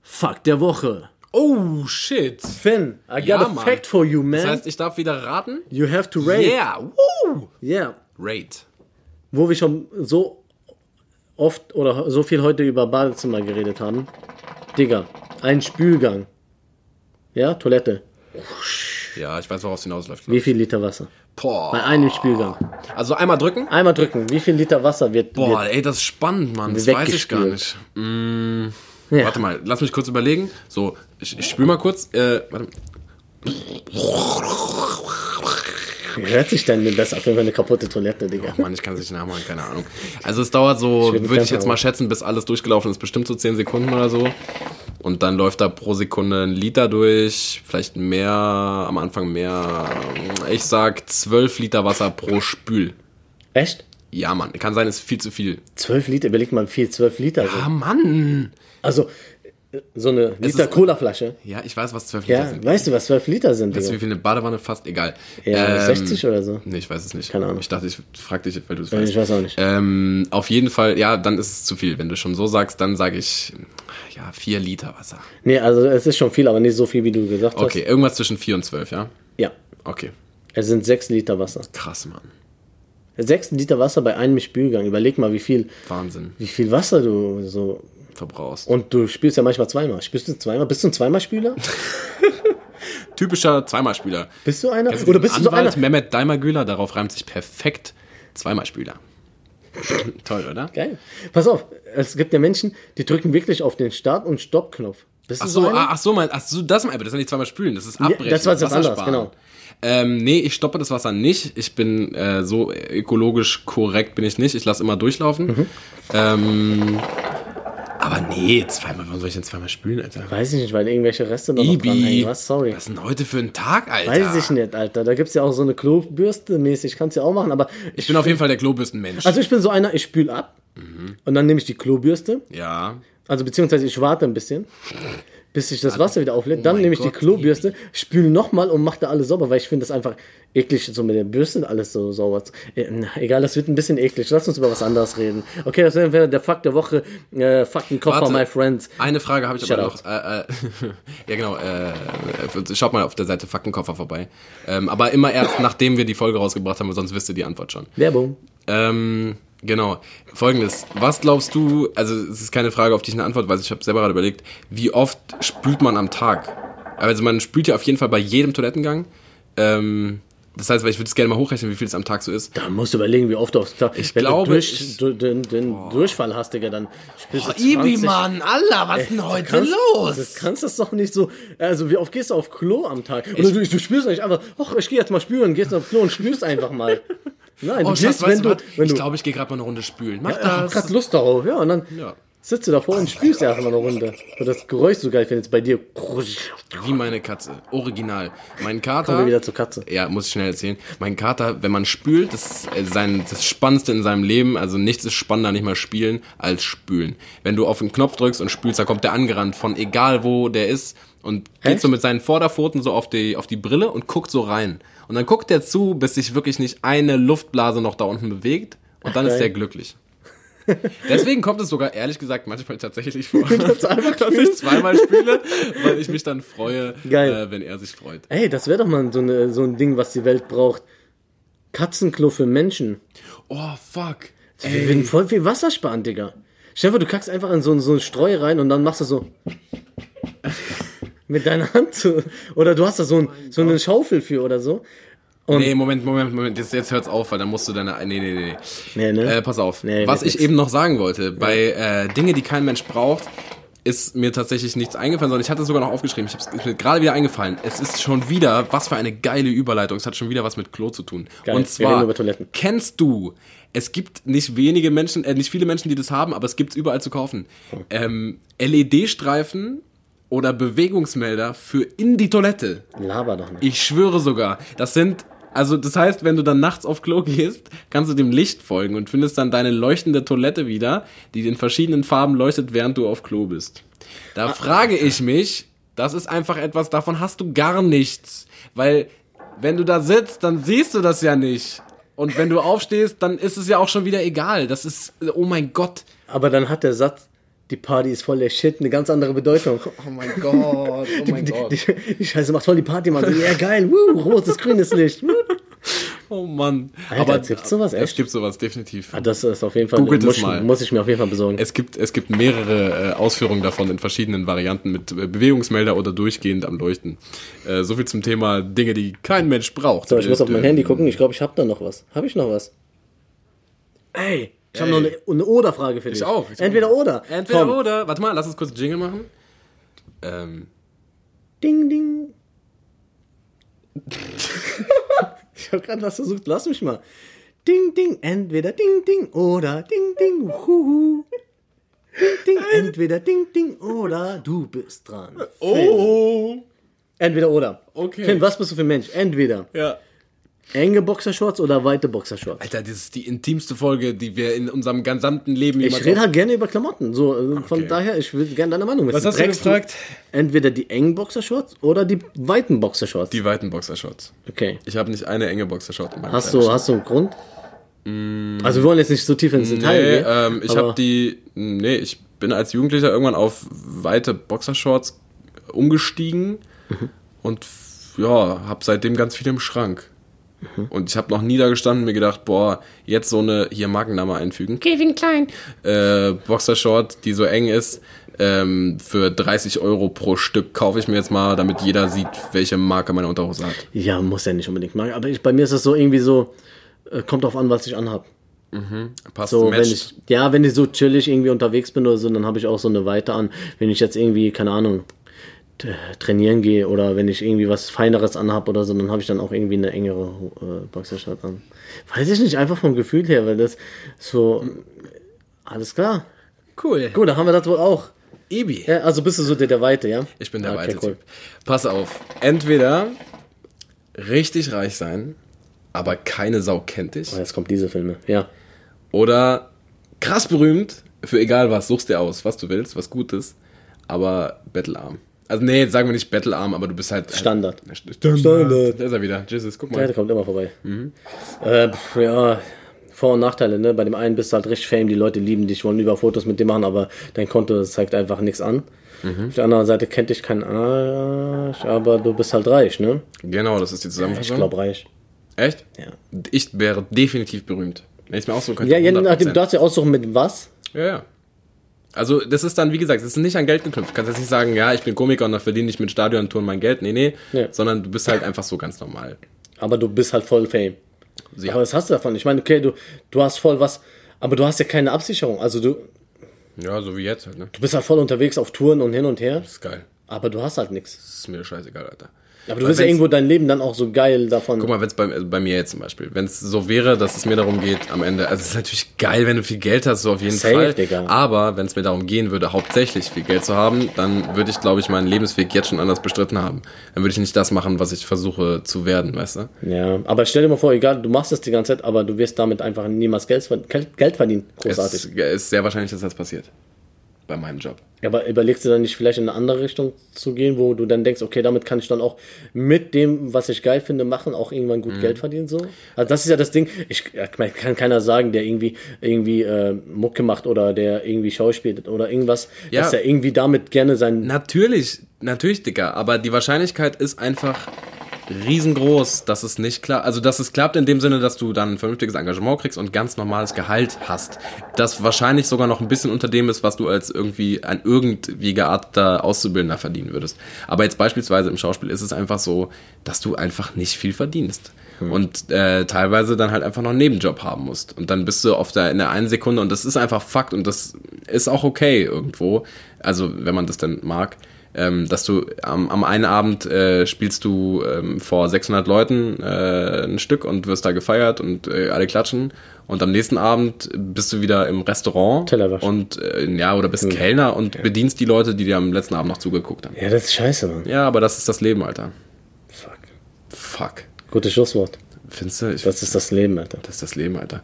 Fuck der Woche. Oh, shit. Finn, I got Ja, a Mann. fact for you, man. Das heißt, ich darf wieder raten? you have to rate. Yeah, woo! Yeah. Rate. Wo wir schon so oft oder so viel heute über Badezimmer geredet haben. Digga, ein Spülgang. Ja, Toilette. Ja, ich weiß, woraus es hinausläuft. Wie viel Liter Wasser? Bei Boah. einem Spülgang. Also einmal drücken? Einmal drücken. Wie viel Liter Wasser wird. Boah, wird ey, das ist spannend, Mann. Das weiß ich gar nicht. weggespült? Mm, Ja. Warte mal, lass mich kurz überlegen. So, ich, ich spül mal kurz. Äh, warte. Wie hört sich denn das auf jeden Fall eine kaputte Toilette, Digga? Mann, ich kann es nicht nachmachen, keine Ahnung. Also es dauert so, würde ich jetzt mal schätzen, bis alles durchgelaufen ist, bestimmt so 10 Sekunden oder so. Und dann läuft da pro Sekunde ein Liter durch, vielleicht mehr, am Anfang mehr. Ich sag 12 Liter Wasser pro Spül. Echt? Ja, Mann, kann sein, ist viel zu viel. 12 Liter, überleg mal, wie viel 12 Liter sind. Ah, Mann! Also, So eine Liter Cola-Flasche. Ja, ich weiß, was 12 Liter Ja, sind. weißt du, was 12 Liter sind? Weißt du, wie viel eine Badewanne fast? Egal. Ja, Ähm, 60 oder so? Nee, ich weiß es nicht. Keine Ahnung. Ich dachte, ich frag dich, weil du es weißt. ich weiß auch nicht. Ähm, auf jeden Fall, ja, dann ist es zu viel. Wenn du schon so sagst, dann sage ich, ja, 4 Liter Wasser. Nee, also es ist schon viel, aber nicht so viel, wie du gesagt hast. Okay, irgendwas zwischen 4 und 12, ja? Ja, Okay. es sind 6 Liter Wasser. Krass, Mann. 6 Liter Wasser bei einem Spülgang. Überleg mal, wie viel, Wahnsinn. wie viel Wasser du so. Verbrauchst. Und du spülst ja manchmal zweimal. Spülst du zweimal? Bist du ein Zweimal-Spüler? [LAUGHS] Typischer Zweimalspüler. Bist du einer? Oder bist du so einer? Anwalt Mehmet Daimagüler, darauf reimt sich perfekt Zweimalspüler. [LAUGHS] Toll, oder? Geil. Pass auf, es gibt ja Menschen, die drücken wirklich auf den Start- und Stoppknopf. Bist Ach so, so ah, ach so, mein, ach so, das mein, aber das ist ja nicht zweimal spülen, das ist abbrechen. das war jetzt sparen. genau. Ähm, nee, ich stoppe das Wasser nicht. Ich bin äh, so ökologisch korrekt bin ich nicht. Ich lasse immer durchlaufen. Mhm. Ähm, aber nee, zweimal, warum soll ich denn zweimal spülen, Alter? Weiß ich nicht, weil irgendwelche Reste noch, Ibi. dranhängen. Was? Sorry. Was ist denn heute für ein Tag, Alter? Weiß ich nicht, Alter. Da gibt's ja auch so eine Klobürste mäßig. Kannst du ja auch machen, aber Ich bin auf jeden Fall der Klobürstenmensch. Also ich bin so einer, ich spül ab Mhm. und dann nehme ich die Klobürste, ja. also beziehungsweise ich warte ein bisschen, bis sich das Wasser wieder auflädt. Dann mein nehme ich die Gott, Klobürste, spüle nochmal und mache da alles sauber, weil ich finde das einfach eklig, so mit der Bürste alles so sauber zu. Äh, na, egal, das wird ein bisschen eklig. Lass uns über was anderes reden. Okay, das wäre der Fakt der Woche. Äh, Faktenkoffer, Warte. my friends. Eine Frage habe ich aber Shout noch. Äh, äh, [LAUGHS] ja, genau. Äh, schaut mal auf der Seite Faktenkoffer vorbei. Ähm, aber immer erst, nachdem wir die Folge rausgebracht haben, sonst wisst ihr die Antwort schon. Werbung. Ähm, genau. Folgendes. Was glaubst du, also es ist keine Frage, auf die ich eine Antwort weiß, ich habe selber gerade überlegt, wie oft spült man am Tag? Also man spült ja auf jeden Fall bei jedem Toilettengang. Ähm, das heißt, weil ich würde es gerne mal hochrechnen, wie viel es am Tag so ist. Da musst du überlegen, wie oft du aufs Tag. Ich Wenn glaube, du durch, ich- du, den, den Durchfall hast, Digga, dann spielst du 20. Allah, was ist denn Du kannst, Das kannst das doch nicht so. Also, wie oft gehst du auf Klo am Tag? Oder du, du spürst nicht einfach, ach, ich gehe jetzt mal spüren, gehst auf Klo und spürst einfach mal. Nein, Oh, du Schatz, gehst, wenn du du. Wenn ich du glaube, ich gehe gerade mal eine Runde spülen. Mach ich hab das. grad Lust darauf, ja, und dann Ja. Sitzt du davor und spülst erstmal eine Runde. Und das Geräusch so geil finde jetzt bei dir. Wie meine Katze. Original. Mein Kommen Kater. wir wieder zur Katze. Ja, muss ich schnell erzählen. Mein Kater, wenn man spült, das ist äh, sein, das Spannendste in seinem Leben. Also nichts ist spannender, nicht mal spielen, als spülen. Wenn du auf den Knopf drückst und spülst, da kommt der angerannt von egal wo der ist und geht Echt? so mit seinen Vorderpfoten so auf die, auf die Brille und guckt so rein. Und dann guckt der zu, bis sich wirklich nicht eine Luftblase noch da unten bewegt. Und dann ist geil. der glücklich. [LAUGHS] Deswegen kommt es sogar, ehrlich gesagt, manchmal tatsächlich vor, Das [LAUGHS] einfach dass ich [LAUGHS] zweimal spiele, weil ich mich dann freue. Äh, wenn er sich freut. Ey, das wäre doch mal so, eine, so ein Ding, was die Welt braucht. Katzenklo für Menschen. Oh, fuck. Wir würden voll viel Wasser sparen, Digga. Stell dir vor, du kackst einfach in so, so eine Streu rein und dann machst du so. mit deiner Hand. Oder du hast da so, ein, so eine Schaufel für oder so. Und Nee, Moment, Moment, Moment. Jetzt, jetzt hört's auf, weil dann musst du deine. Nee, nee, nee. nee. Nee, ne? Äh, pass auf. Nee, Was ich nix. eben noch sagen wollte, bei äh, Dinge, die kein Mensch braucht, ist mir tatsächlich nichts eingefallen, sondern ich hatte es sogar noch aufgeschrieben. Ich habe es mir gerade wieder eingefallen. Es ist schon wieder, was für eine geile Überleitung. Es hat schon wieder was mit Klo zu tun. Geil. Und zwar, reden über Toiletten. kennst du, es gibt nicht wenige Menschen, äh, nicht viele Menschen, die das haben, aber es gibt's überall zu kaufen. Ähm, LED-Streifen oder Bewegungsmelder für in die Toilette. laber doch nicht. Ich schwöre sogar, das sind, also das heißt, wenn du dann nachts auf Klo gehst, kannst du dem Licht folgen und findest dann deine leuchtende Toilette wieder, die in verschiedenen Farben leuchtet, während du auf Klo bist. Da frage ich mich, das ist einfach etwas, davon hast du gar nichts. Weil, wenn du da sitzt, dann siehst du das ja nicht. Und wenn du aufstehst, dann ist es ja auch schon wieder egal. Das ist, oh mein Gott. Aber dann hat der Satz, die Party ist voll der Shit, eine ganz andere Bedeutung. Oh mein Gott, oh mein Die, die, die Scheiße macht voll die Party, Mann. So, ja, geil, wuh, rotes, grünes Licht. wuh. Oh Mann. Alter, gibt's sowas Es echt? gibt sowas, definitiv. Ah, Das ist auf jeden Fall, Googelt muss, es mal. muss ich mir auf jeden Fall besorgen. Es gibt, es gibt mehrere äh, Ausführungen davon in verschiedenen Varianten mit äh, Bewegungsmelder oder durchgehend am Leuchten. Äh, so viel zum Thema Dinge, die kein Mensch braucht. So, ich muss auf mein Äh, Handy gucken. Ich glaube, ich habe da noch was. Habe ich noch was? Ey, ich habe noch eine, eine Oder-Frage für dich. Ich auch. Ich Entweder auch. oder. Entweder Komm. oder. Warte mal, lass uns kurz einen Jingle machen. Ähm, Ding, ding. [LAUGHS] ich habe gerade was versucht. Lass mich mal. Ding, ding. Entweder ding, ding oder ding, ding. Huhu. Ding, ding. Entweder ding, ding oder du bist dran. Finn. oh. Entweder oder. Okay. Finn, was bist du für ein Mensch? Entweder Ja. Enge Boxershorts oder weite Boxershorts? Alter, das ist die intimste Folge, die wir in unserem gesamten Leben Ich rede halt gerne über Klamotten. So, äh, von Okay. daher, ich will gerne deine Meinung wissen. Was hast du gefragt? Entweder die engen Boxershorts oder die weiten Boxershorts. Die weiten Boxershorts. okay. Ich habe nicht eine enge Boxershort in meinem Hast du, hast du einen Grund? Also wir wollen jetzt nicht so tief ins Detail Nee, gehen. ähm, ich habe die. Nee, ich bin als Jugendlicher irgendwann auf weite Boxershorts umgestiegen Mhm. und ja, habe seitdem ganz viel im Schrank. Mhm. Und ich habe noch nie da gestanden und mir gedacht, boah, jetzt so eine, hier Markenname einfügen, Kevin Klein. äh, Boxershort, die so eng ist, ähm, für 30 Euro pro Stück kaufe ich mir jetzt mal, damit jeder sieht, welche Marke meine Unterhose hat. Ja, muss ja nicht unbedingt machen. Aber ich, bei mir ist es so irgendwie so, äh, kommt drauf an, was ich anhab. Passt, So, wenn matcht. ich, ja, wenn ich so chillig irgendwie unterwegs bin oder so, dann habe ich auch so eine Weite an. Wenn ich jetzt irgendwie, keine Ahnung, trainieren gehe oder wenn ich irgendwie was Feineres anhab oder so, dann habe ich dann auch irgendwie eine engere äh, Boxershort an. Weiß ich nicht, einfach vom Gefühl her, weil das so, alles klar. Cool. Gut, da haben wir das wohl auch. Ibi. Ja, also bist du so der, der Weite, ja? Ich bin der Okay, weite cool. Typ. Pass auf. Entweder richtig reich sein, aber keine Sau kennt dich. Oh, jetzt kommt diese Filme, ja. Oder krass berühmt, für egal was, suchst dir aus, was du willst, was gut ist, aber bettelarm. Also nee, sagen wir nicht bettelarm, aber du bist halt... Standard. Standard. Standard. Da ist er wieder. Jesus, guck Ja, mal. der kommt immer vorbei. Mhm. Äh, ja, Vor- und Nachteile, ne? Bei dem einen bist du halt richtig fame, die Leute lieben dich, wollen über Fotos mit dir machen, aber dein Konto zeigt einfach nichts an. Mhm. Auf der anderen Seite kennt dich kein Arsch, aber du bist halt reich, ne? Genau, das ist die Ich Zusammenfassung. glaube reich. Echt? Ja. Ich wäre definitiv berühmt. Wenn ich es mir aussuchen könnte. Ja, 100%. nachdem, du darfst ja aussuchen mit was. Ja, ja. Also, das ist dann, wie gesagt, das ist nicht an Geld geknüpft. Du kannst jetzt nicht sagen, ja, ich bin Komiker und dann verdiene ich mit Stadiontouren mein Geld. Nee, nee. Ja. Sondern du bist halt einfach so ganz normal. Aber du bist halt voll fame. Ja. Aber was hast du davon? Ich meine, okay, du, du hast voll was, aber du hast ja keine Absicherung. Also du, Ja, so wie jetzt halt, ne? du bist halt voll unterwegs auf Touren und hin und her, Das ist geil. aber du hast halt nichts. Das ist mir scheißegal, Alter. Aber du willst ja irgendwo dein Leben dann auch so geil davon. Guck mal, wenn es bei, bei mir jetzt zum Beispiel, wenn es so wäre, dass es mir darum geht, am Ende, also es ist natürlich geil, wenn du viel Geld hast, so auf jeden Safe, Fall. Digga. Aber wenn es mir darum gehen würde, hauptsächlich viel Geld zu haben, dann würde ich, glaube ich, meinen Lebensweg jetzt schon anders bestritten haben. Dann würde ich nicht das machen, was ich versuche zu werden, weißt du? Ja, aber stell dir mal vor, egal, du machst das die ganze Zeit, aber du wirst damit einfach niemals Geld, Geld verdienen. Es Großartig. ist sehr wahrscheinlich, dass das passiert. Bei meinem Job. Aber überlegst du dann nicht vielleicht in eine andere Richtung zu gehen, wo du dann denkst, okay, damit kann ich dann auch mit dem, was ich geil finde, machen, auch irgendwann Mhm. gut Geld verdienen so? Also das ist ja das Ding. Ich, kann keiner sagen, der irgendwie irgendwie äh, Mucke macht oder der irgendwie schauspielt oder irgendwas, Ja. dass er irgendwie damit gerne sein Natürlich, natürlich, Dicker, aber die Wahrscheinlichkeit ist einfach riesengroß, dass es nicht klappt. Also, dass es klappt in dem Sinne, dass du dann ein vernünftiges Engagement kriegst und ganz normales Gehalt hast. Das wahrscheinlich sogar noch ein bisschen unter dem ist, was du als irgendwie ein irgendwie gearteter Auszubildender verdienen würdest. Aber jetzt beispielsweise im Schauspiel ist es einfach so, dass du einfach nicht viel verdienst. Und äh, teilweise dann halt einfach noch einen Nebenjob haben musst. Und dann bist du auf der, in der einen Sekunde, und das ist einfach Fakt und das ist auch okay irgendwo. Also, wenn man das dann mag ähm, dass du am, am einen Abend äh, spielst du ähm, vor 600 Leuten äh, ein Stück und wirst da gefeiert und äh, alle klatschen und am nächsten Abend bist du wieder im Restaurant Teller waschen. und äh, ja oder bist Kellner und bedienst die Leute, die dir am letzten Abend noch zugeguckt haben. Ja, das ist scheiße, Mann. Ja, aber das ist das Leben, Alter. Fuck. Fuck. Gutes Schlusswort. Findest du? Ich, Das ist das Leben, Alter. das ist das Leben, Alter.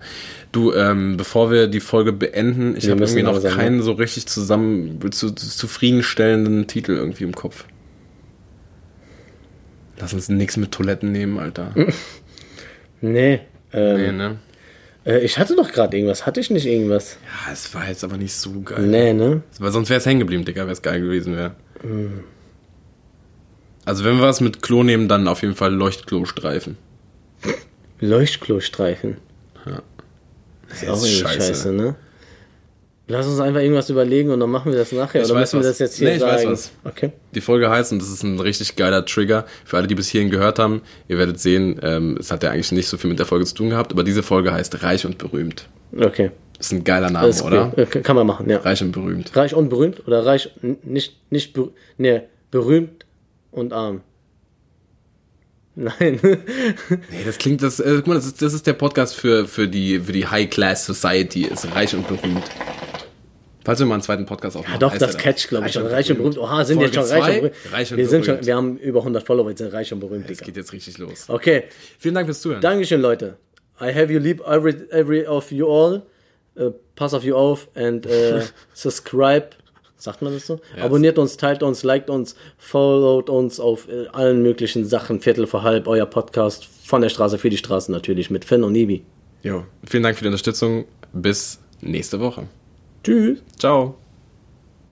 Du, ähm, bevor wir die Folge beenden, ich habe irgendwie noch langsam, keinen so richtig zusammen zu, zufriedenstellenden Titel irgendwie im Kopf. Lass uns nichts mit Toiletten nehmen, Alter. [LAUGHS] Nee. Ähm, Nee, ne? äh, ich hatte doch gerade irgendwas. Hatte ich nicht irgendwas? Ja, es war jetzt aber nicht so geil. Nee, ne? Weil sonst wäre es hängen geblieben, Digga, wenn es geil gewesen wäre. Also wenn wir was mit Klo nehmen, dann auf jeden Fall Leuchtklostreifen. Leuchtklostreifen. Ja. Das ist Das auch ist irgendwie scheiße. scheiße. ne? Lass uns einfach irgendwas überlegen und dann machen wir das nachher. Ich Oder weiß müssen wir was. das jetzt hier Nee, ich sagen? weiß was. Okay. Die Folge heißt, und das ist ein richtig geiler Trigger für alle, die bis hierhin gehört haben. Ihr werdet sehen, ähm, es hat ja eigentlich nicht so viel mit der Folge zu tun gehabt, aber diese Folge heißt Reich und Berühmt. Okay. Das ist ein geiler Name, Alles oder? Kann man machen, ja. Reich und berühmt. Reich und berühmt oder reich nicht nicht nee, berühmt und arm. Nein. [LAUGHS] Nee, das klingt, das, äh, guck mal, das ist, das ist der Podcast für, für die, für die High Class Society, ist reich und berühmt. Falls wir mal einen zweiten Podcast aufmachen. Ja, doch, das catch, glaube ich. Reich und Reich und berühmt. Oha, sind jetzt schon reich und berühmt. reich und wir, sind schon, berühmt. wir haben über 100 Follower, jetzt sind reich und berühmt, Es geht jetzt richtig los. Okay, Vielen Dank fürs Zuhören. Dankeschön, Leute. I have you lieb, every, every of you all. Äh, pass auf you auf and äh, [LAUGHS] subscribe. Sagt man das so? Abonniert uns, teilt uns, liked uns, followt uns auf äh, allen möglichen Sachen. Viertel vor halb, euer Podcast von der Straße für die Straßen natürlich mit Finn und Nibi. Jo, vielen Dank für die Unterstützung. Bis nächste Woche. Tschüss. Ciao.